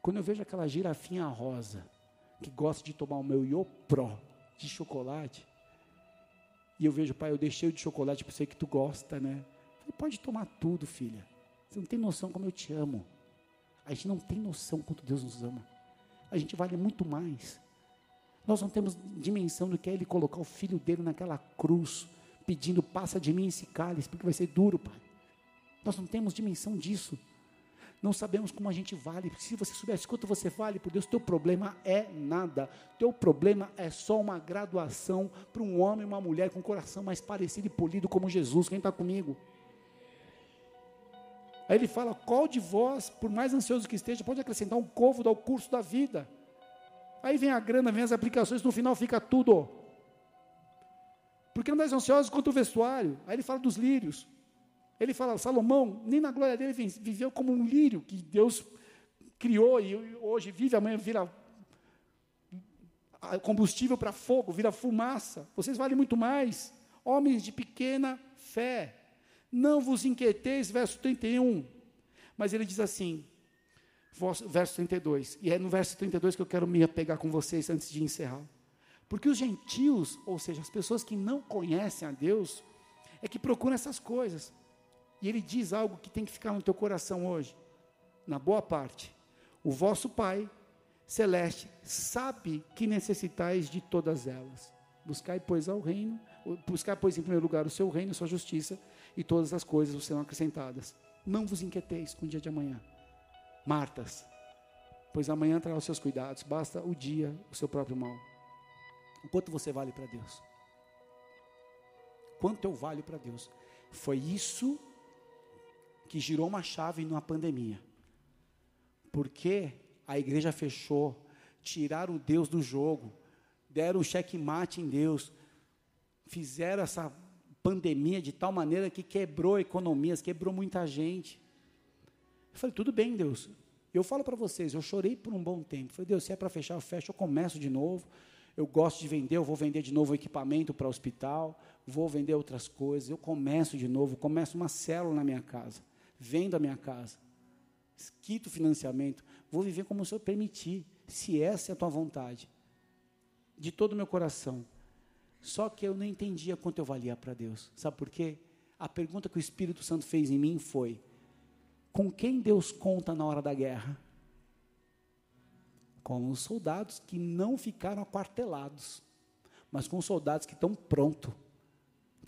Quando eu vejo aquela girafinha rosa, que gosta de tomar o meu Iopró de chocolate, e eu vejo, pai, eu deixei de chocolate para você que tu gosta, né? Falei, pode tomar tudo, filha. Você não tem noção como eu te amo. A gente não tem noção quanto Deus nos ama. A gente vale muito mais. Nós não temos dimensão do que é Ele colocar o filho dele naquela cruz, pedindo, passa de mim esse cálice, porque vai ser duro, pai. Nós não temos dimensão disso não sabemos como a gente vale. Se você soubesse quanto você vale por Deus, teu problema é nada. Teu problema é só uma graduação para um homem e uma mulher com um coração mais parecido e polido como Jesus. Quem está comigo? Aí ele fala: qual de vós, por mais ansioso que esteja, pode acrescentar um côvado ao curso da vida? Aí vem a grana, vem as aplicações, no final fica tudo. Porque não és ansioso quanto o vestuário. Aí ele fala dos lírios. Ele fala, Salomão, nem na glória dele viveu como um lírio que Deus criou e hoje vive, amanhã vira combustível para fogo, vira fumaça. Vocês valem muito mais. Homens de pequena fé. Não vos inquieteis, verso 31. Mas ele diz assim, verso 32. E é no verso 32 que eu quero me apegar com vocês antes de encerrar. Porque os gentios, ou seja, as pessoas que não conhecem a Deus, é que procuram essas coisas. E ele diz algo que tem que ficar no teu coração hoje, na boa parte. O vosso Pai celeste sabe que necessitais de todas elas. Buscai, pois, ao reino, buscai, pois, em primeiro lugar o seu reino, a sua justiça, e todas as coisas vos serão acrescentadas. Não vos inquieteis com o dia de amanhã. Martas, pois amanhã trará os seus cuidados, basta o dia, o seu próprio mal. O quanto você vale para Deus? Quanto eu valho para Deus? Foi isso que girou uma chave numa pandemia. Porque a igreja fechou, tiraram o Deus do jogo, deram um checkmate em Deus, fizeram essa pandemia de tal maneira que quebrou economias, quebrou muita gente. Eu falei, tudo bem, Deus. Eu falo para vocês, eu chorei por um bom tempo. Falei, Deus, se é para fechar, eu fecho, eu começo de novo. Eu gosto de vender, eu vou vender de novo equipamento para o hospital, vou vender outras coisas. Eu começo de novo, começo uma célula na minha casa, vendo a minha casa, quito financiamento, vou viver como o Senhor permitir, se essa é a tua vontade, de todo o meu coração. Só que eu não entendia quanto eu valia para Deus. Sabe por quê? A pergunta que o Espírito Santo fez em mim foi: com quem Deus conta na hora da guerra? Com os soldados que não ficaram aquartelados, mas com os soldados que estão prontos.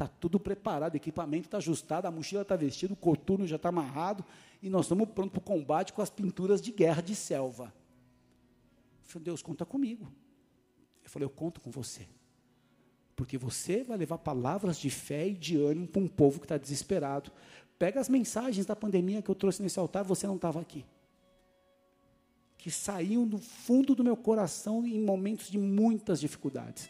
Está tudo preparado, o equipamento está ajustado, a mochila está vestida, o coturno já está amarrado, e nós estamos prontos para o combate com as pinturas de guerra de selva. Eu falei, Deus, conta comigo. Eu falei, eu conto com você. Porque você vai levar palavras de fé e de ânimo para um povo que está desesperado. Pega as mensagens da pandemia que eu trouxe nesse altar, você não estava aqui. Que saíam do fundo do meu coração em momentos de muitas dificuldades.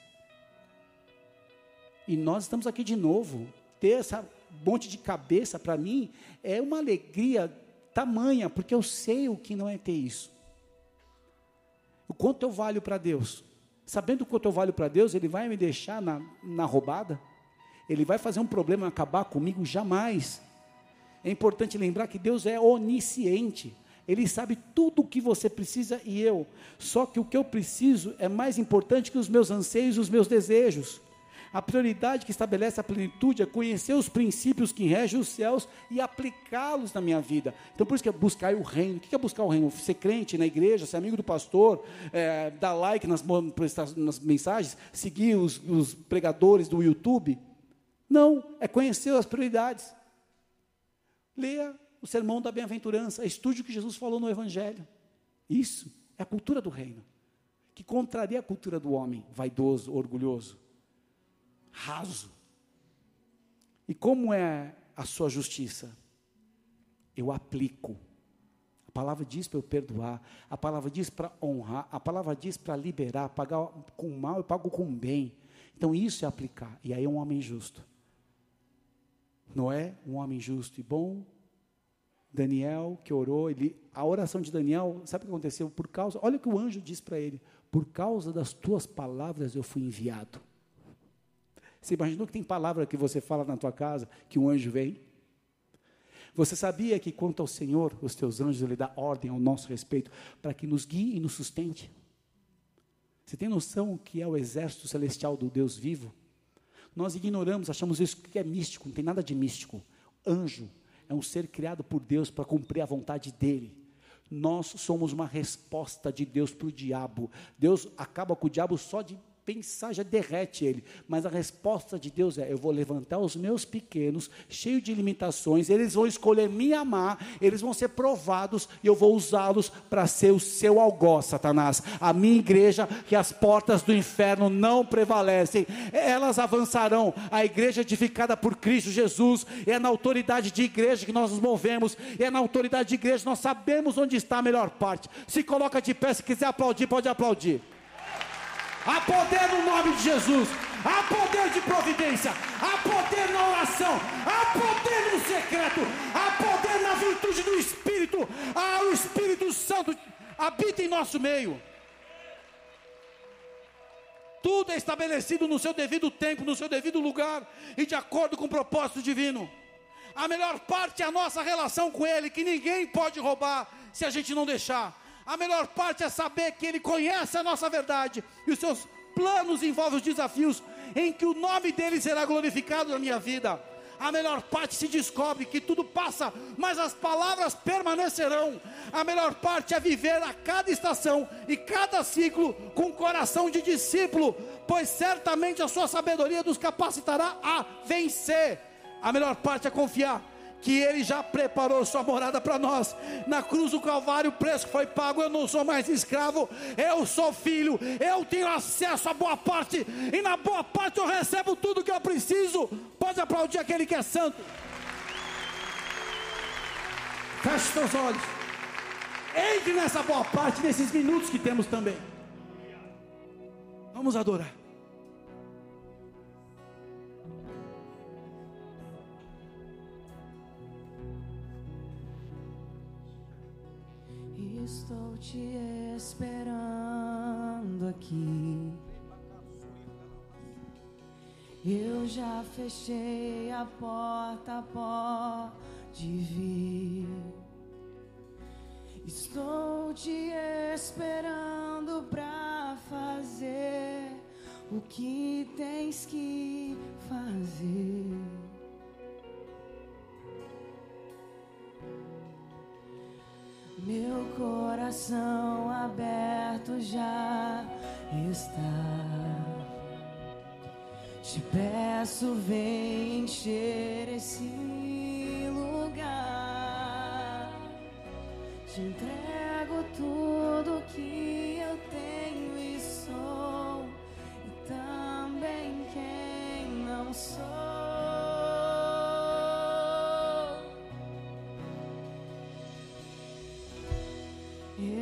E nós estamos aqui de novo. Ter essa monte de cabeça, para mim, é uma alegria tamanha, porque eu sei o que não é ter isso. O quanto eu valho para Deus. Sabendo o quanto eu valho para Deus, Ele vai me deixar na, na roubada? Ele vai fazer um problema acabar comigo? Jamais. É importante lembrar que Deus é onisciente. Ele sabe tudo o que você precisa e eu. Só que o que eu preciso é mais importante que os meus anseios e os meus desejos. A prioridade que estabelece a plenitude é conhecer os princípios que regem os céus e aplicá-los na minha vida. Então, por isso que é buscar o reino. O que é buscar o reino? Ser crente na igreja, ser amigo do pastor, é, dar like nas, nas mensagens, seguir os, os pregadores do YouTube. Não, é conhecer as prioridades. Leia o sermão da bem-aventurança, estude o que Jesus falou no Evangelho. Isso é a cultura do reino, que contraria a cultura do homem vaidoso, orgulhoso raso. E como é a sua justiça? Eu aplico. A palavra diz para eu perdoar, a palavra diz para honrar, a palavra diz para liberar, pagar com mal eu pago com bem. Então isso é aplicar. E aí é um homem justo. Noé, um homem justo e bom. Daniel, que orou, ele, a oração de Daniel, sabe o que aconteceu? Por causa, olha o que o anjo disse para ele: Por causa das tuas palavras eu fui enviado. Você imaginou que tem palavra que você fala na tua casa, que um anjo vem? Você sabia que quanto ao Senhor, os teus anjos, Ele dá ordem ao nosso respeito, para que nos guie e nos sustente? Você tem noção que é o exército celestial do Deus vivo? Nós ignoramos, achamos isso que é místico, não tem nada de místico. Anjo é um ser criado por Deus para cumprir a vontade dEle. Nós somos uma resposta de Deus para o diabo. Deus acaba com o diabo só de pensar já derrete ele. Mas a resposta de Deus é: eu vou levantar os meus pequenos, cheios de limitações, eles vão escolher me amar, eles vão ser provados e eu vou usá-los para ser o seu algoz, Satanás. A minha igreja, que as portas do inferno não prevalecem, elas avançarão. A igreja edificada por Cristo Jesus, é na autoridade de igreja que nós nos movemos, é na autoridade de igreja nós sabemos onde está a melhor parte. Se coloca de pé, se quiser aplaudir, pode aplaudir. Há poder no nome de Jesus. Há poder de providência. Há poder na oração. Há poder no secreto. Há poder na virtude do Espírito. Há o Espírito Santo habita em nosso meio. Tudo é estabelecido no seu devido tempo, no seu devido lugar e de acordo com o propósito divino. A melhor parte é a nossa relação com Ele, que ninguém pode roubar se a gente não deixar. A melhor parte é saber que Ele conhece a nossa verdade e os seus planos envolvem os desafios em que o nome dele será glorificado na minha vida. A melhor parte se descobre que tudo passa, mas as palavras permanecerão. A melhor parte é viver a cada estação e cada ciclo com coração de discípulo, pois certamente a sua sabedoria nos capacitará a vencer. A melhor parte é confiar que Ele já preparou sua morada para nós. Na cruz do Calvário, o preço foi pago. Eu não sou mais escravo, eu sou filho, eu tenho acesso à boa parte, e na boa parte eu recebo tudo que eu preciso. Pode aplaudir aquele que é santo. Feche seus olhos. Entre nessa boa parte nesses minutos que temos também. Vamos adorar. Estou te esperando aqui. Eu já fechei a porta, pode vir. Estou te esperando pra fazer o que tens que fazer. Meu coração aberto já está. Te peço, vem encher esse lugar. Te entrego.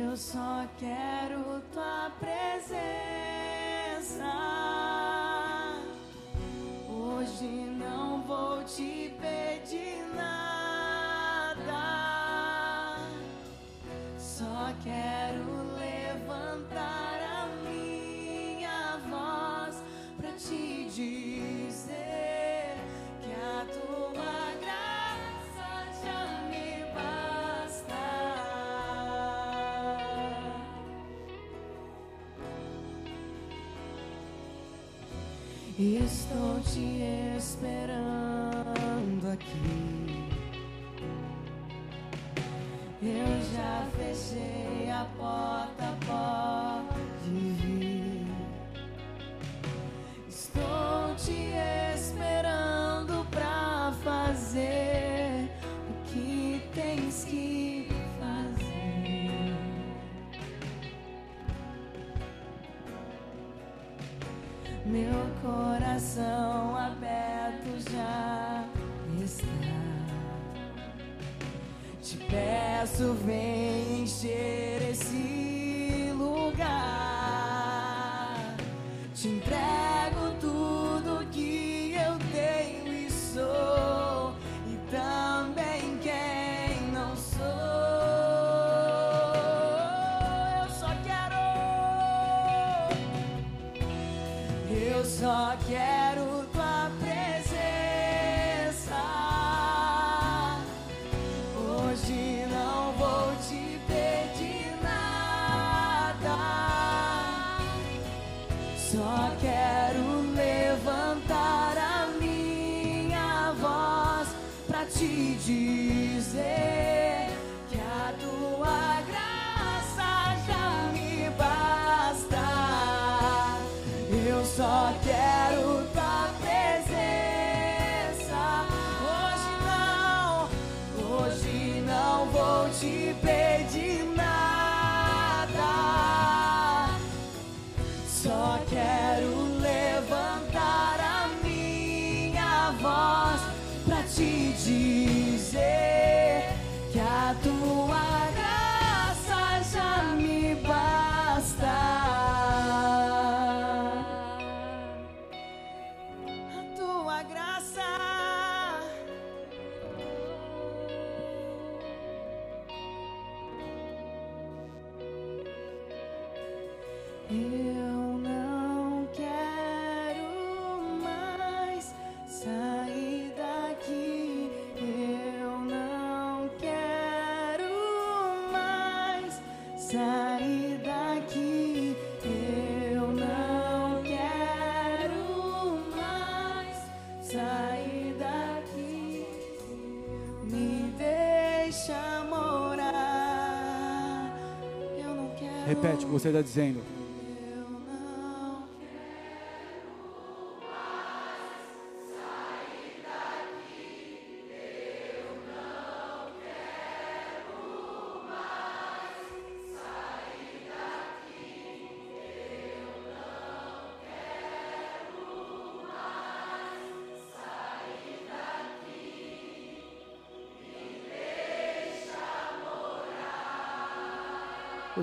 Eu só quero tua presença. Hoje não vou te estou te esperando aqui. Eu já fechei. again. Repete o que você está dizendo.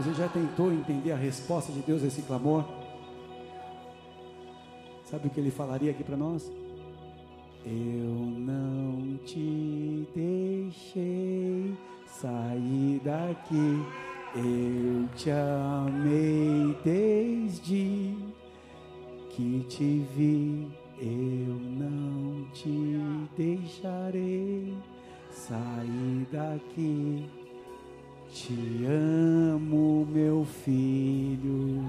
Você já tentou entender a resposta de Deus a esse clamor? Sabe o que ele falaria aqui para nós? Eu não te deixei sair daqui. Eu te amei desde que te vi. Eu não te deixarei sair daqui. Te amo, meu filho.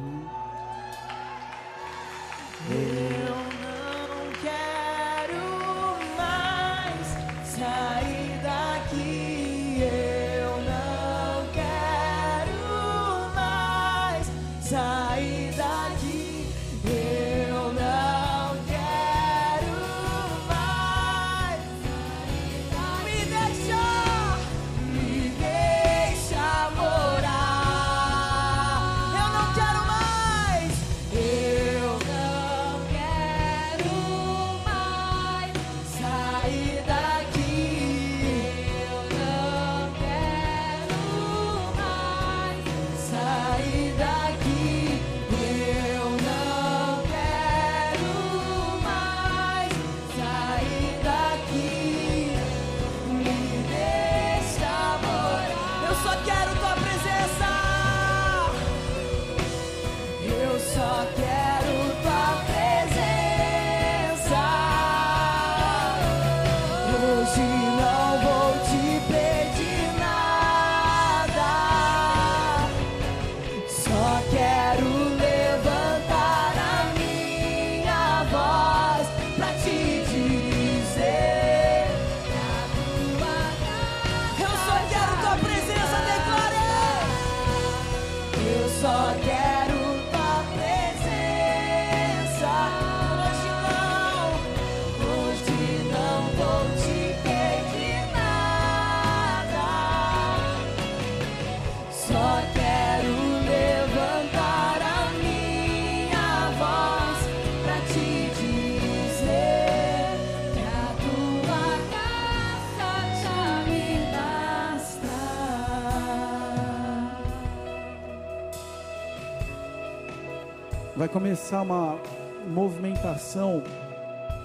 Começar uma movimentação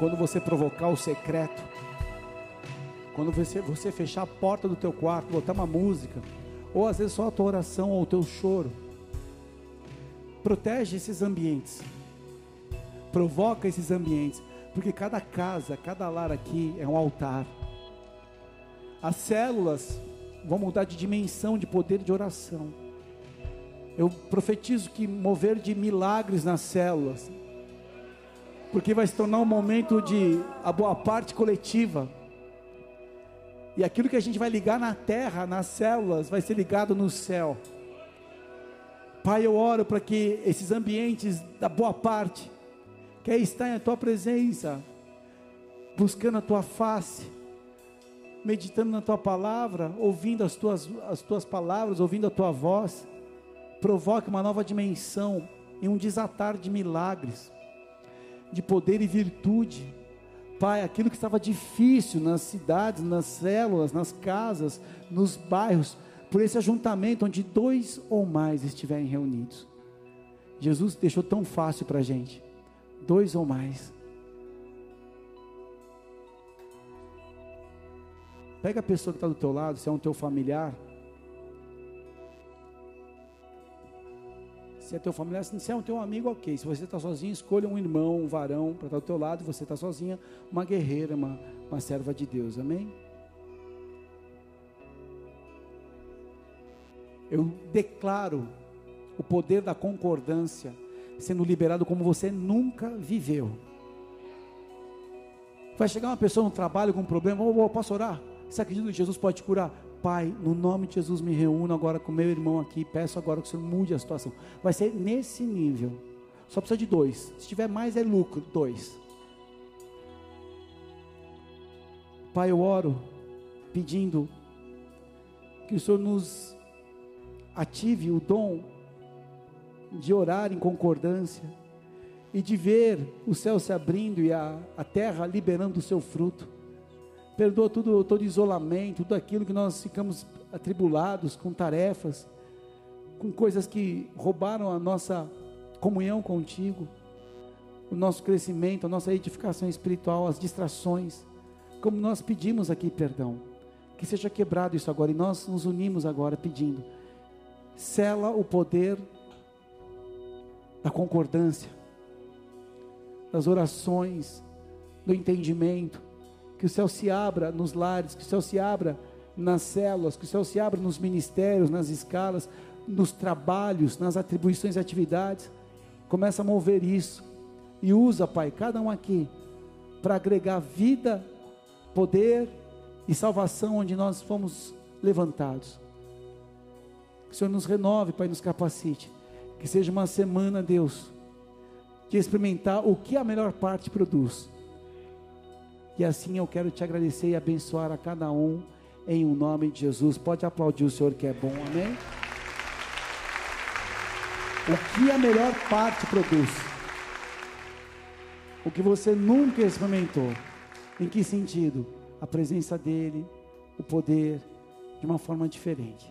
quando você provocar o secreto. Quando você, você fechar a porta do teu quarto, botar uma música, ou às vezes só a tua oração ou o teu choro. Protege esses ambientes. Provoca esses ambientes, porque cada casa, cada lar aqui é um altar. As células vão mudar de dimensão, de poder de oração. Eu profetizo que mover de milagres nas células, porque vai se tornar um momento de a boa parte coletiva. E aquilo que a gente vai ligar na terra, nas células, vai ser ligado no céu. Pai, eu oro para que esses ambientes da boa parte, que aí está em a tua presença, buscando a tua face, meditando na tua palavra, ouvindo as tuas, as tuas palavras, ouvindo a tua voz, provoque uma nova dimensão e um desatar de milagres, de poder e virtude. Pai, aquilo que estava difícil nas cidades, nas células, nas casas, nos bairros, por esse ajuntamento onde dois ou mais estiverem reunidos. Jesus deixou tão fácil para a gente, dois ou mais. Pega a pessoa que está do teu lado, se é um teu familiar. Se é teu familiar, se é um teu amigo, ok. Se você está sozinho, escolha um irmão, um varão para estar do teu lado. Você está sozinha, uma guerreira, uma, uma serva de Deus. Amém? Eu declaro o poder da concordância sendo liberado como você nunca viveu. Vai chegar uma pessoa no trabalho com um problema, oh, oh, posso orar? Você acredita que Jesus pode te curar? Pai, no nome de Jesus, me reúno agora com meu irmão aqui. Peço agora que o Senhor mude a situação. Vai ser nesse nível. Só precisa de dois. Se tiver mais, é lucro. Dois. Pai, eu oro pedindo que o Senhor nos ative o dom de orar em concordância e de ver o céu se abrindo e a, a terra liberando o seu fruto. Perdoa tudo, todo isolamento, tudo aquilo que nós ficamos atribulados com tarefas, com coisas que roubaram a nossa comunhão contigo, o nosso crescimento, a nossa edificação espiritual, as distrações, como nós pedimos aqui perdão. Que seja quebrado isso agora e nós nos unimos agora pedindo. Sela o poder da concordância, das orações, do entendimento, que o céu se abra nos lares, que o céu se abra nas células, que o céu se abra nos ministérios, nas escalas, nos trabalhos, nas atribuições e atividades. Começa a mover isso e usa, Pai, cada um aqui para agregar vida, poder e salvação onde nós fomos levantados. Que o Senhor nos renove, Pai, nos capacite. Que seja uma semana, Deus, de experimentar o que a melhor parte produz. E assim eu quero te agradecer e abençoar a cada um em o um nome de Jesus. Pode aplaudir o Senhor que é bom, amém? O que a melhor parte produz? O que você nunca experimentou. Em que sentido? A presença dele, o poder, de uma forma diferente.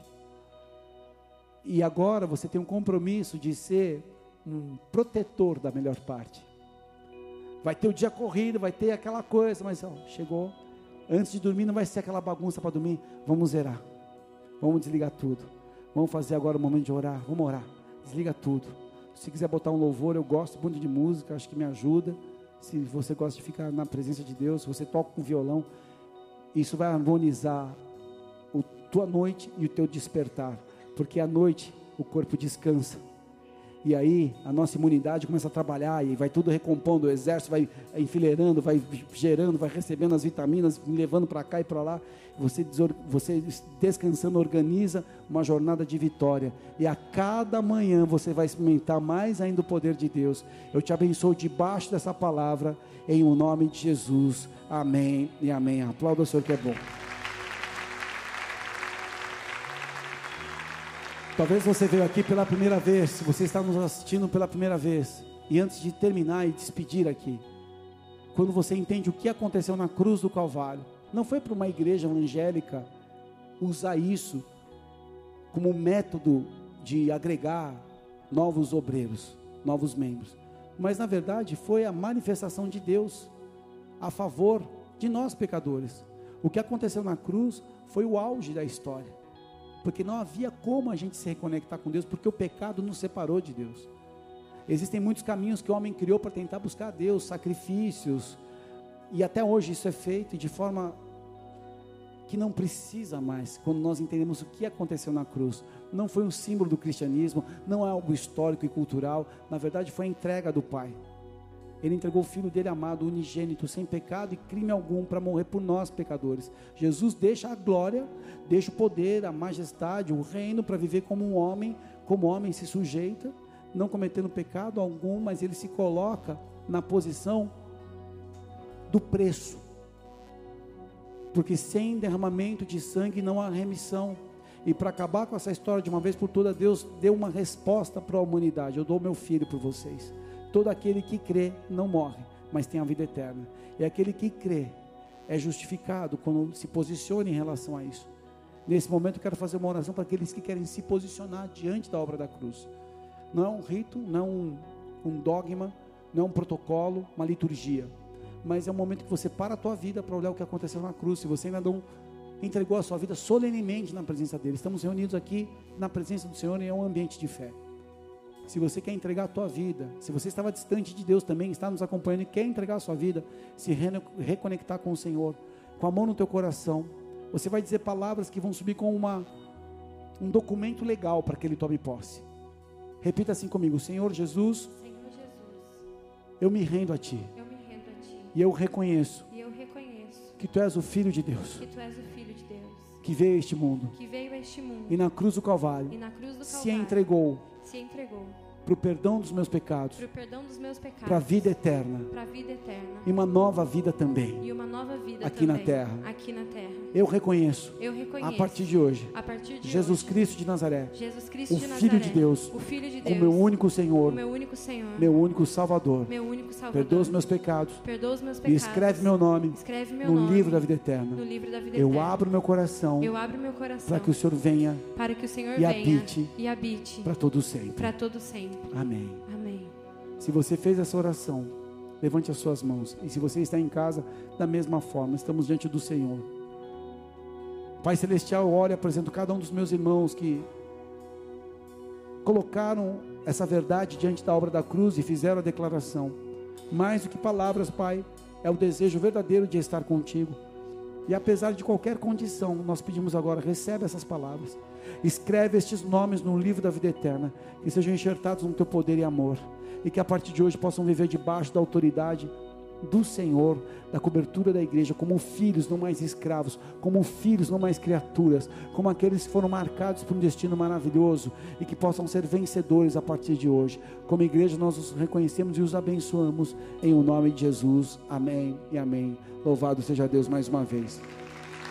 E agora você tem um compromisso de ser um protetor da melhor parte. Vai ter o dia corrido, vai ter aquela coisa, mas ó, chegou. Antes de dormir não vai ser aquela bagunça para dormir. Vamos zerar. Vamos desligar tudo. Vamos fazer agora o momento de orar. Vamos orar. Desliga tudo. Se quiser botar um louvor, eu gosto muito de música, acho que me ajuda. Se você gosta de ficar na presença de Deus, se você toca com violão, isso vai harmonizar a tua noite e o teu despertar, porque à noite o corpo descansa e aí a nossa imunidade começa a trabalhar e vai tudo recompondo, o exército vai enfileirando, vai gerando, vai recebendo as vitaminas, levando para cá e para lá. Você, você descansando organiza uma jornada de vitória. E a cada manhã você vai experimentar mais ainda o poder de Deus. Eu te abençoo debaixo dessa palavra, em o nome de Jesus. Amém e amém. Aplauda o Senhor que é bom. Talvez você veio aqui pela primeira vez, você está nos assistindo pela primeira vez, e antes de terminar e despedir aqui, quando você entende o que aconteceu na cruz do Calvário, não foi para uma igreja evangélica usar isso como método de agregar novos obreiros, novos membros, mas na verdade foi a manifestação de Deus a favor de nós pecadores. O que aconteceu na cruz foi o auge da história porque não havia como a gente se reconectar com Deus, porque o pecado nos separou de Deus. Existem muitos caminhos que o homem criou para tentar buscar a Deus, sacrifícios, e até hoje isso é feito de forma que não precisa mais, quando nós entendemos o que aconteceu na cruz. Não foi um símbolo do cristianismo, não é algo histórico e cultural, na verdade foi a entrega do Pai. Ele entregou o filho dele amado, unigênito, sem pecado e crime algum, para morrer por nós, pecadores. Jesus deixa a glória, deixa o poder, a majestade, o reino para viver como um homem, como homem se sujeita, não cometendo pecado algum, mas ele se coloca na posição do preço. Porque sem derramamento de sangue não há remissão. E para acabar com essa história de uma vez por todas, Deus deu uma resposta para a humanidade. Eu dou meu filho por vocês. Todo aquele que crê não morre, mas tem a vida eterna. E aquele que crê é justificado quando se posiciona em relação a isso. Nesse momento eu quero fazer uma oração para aqueles que querem se posicionar diante da obra da cruz. Não é um rito, não é um, um dogma, não é um protocolo, uma liturgia. Mas é um momento que você para a tua vida para olhar o que aconteceu na cruz. Se você ainda não entregou a sua vida solenemente na presença dele. Estamos reunidos aqui na presença do Senhor e é um ambiente de fé. Se você quer entregar a tua vida, se você estava distante de Deus também, está nos acompanhando e quer entregar a sua vida, se reconectar com o Senhor, com a mão no teu coração, você vai dizer palavras que vão subir com uma, um documento legal para que ele tome posse. Repita assim comigo: Senhor Jesus, Senhor Jesus eu, me rendo a ti, eu me rendo a ti. E eu reconheço, e eu reconheço que tu és o Filho de Deus. Que tu és o Filho de Deus. Que veio a este mundo. Que veio a este mundo. E na cruz do Calvário. E na cruz do Calvário se entregou se entregou para o perdão dos meus pecados, para o a vida eterna e uma nova vida também. e uma nova vida Aqui na também, terra. aqui na terra. Eu reconheço, Eu reconheço a partir de hoje, a partir de Jesus hoje, Cristo de Nazaré, Jesus Cristo o de Filho Nazaré, de Deus, o Filho de o Deus, meu único o Senhor, meu único Senhor, meu único Salvador. meu único Salvador. Perdoa os meus pecados Perdoa os meus e pecados. escreve meu nome Escreve meu no nome livro da vida no eterna. livro da vida Eu eterna. abro meu coração Eu abro meu coração para que o Senhor venha para que o Senhor e venha habite e habite para todo sempre. para todo sempre. Amém. Amém. Se você fez essa oração, levante as suas mãos. E se você está em casa, da mesma forma, estamos diante do Senhor. Pai Celestial, eu oro e apresento cada um dos meus irmãos que colocaram essa verdade diante da obra da cruz e fizeram a declaração. Mais do que palavras, Pai, é o desejo verdadeiro de estar contigo. E apesar de qualquer condição, nós pedimos agora, recebe essas palavras. Escreve estes nomes no livro da vida eterna, que sejam enxertados no teu poder e amor, e que a partir de hoje possam viver debaixo da autoridade do Senhor, da cobertura da igreja, como filhos, não mais escravos, como filhos, não mais criaturas, como aqueles que foram marcados por um destino maravilhoso e que possam ser vencedores a partir de hoje. Como igreja, nós os reconhecemos e os abençoamos em o nome de Jesus. Amém e amém. Louvado seja Deus mais uma vez.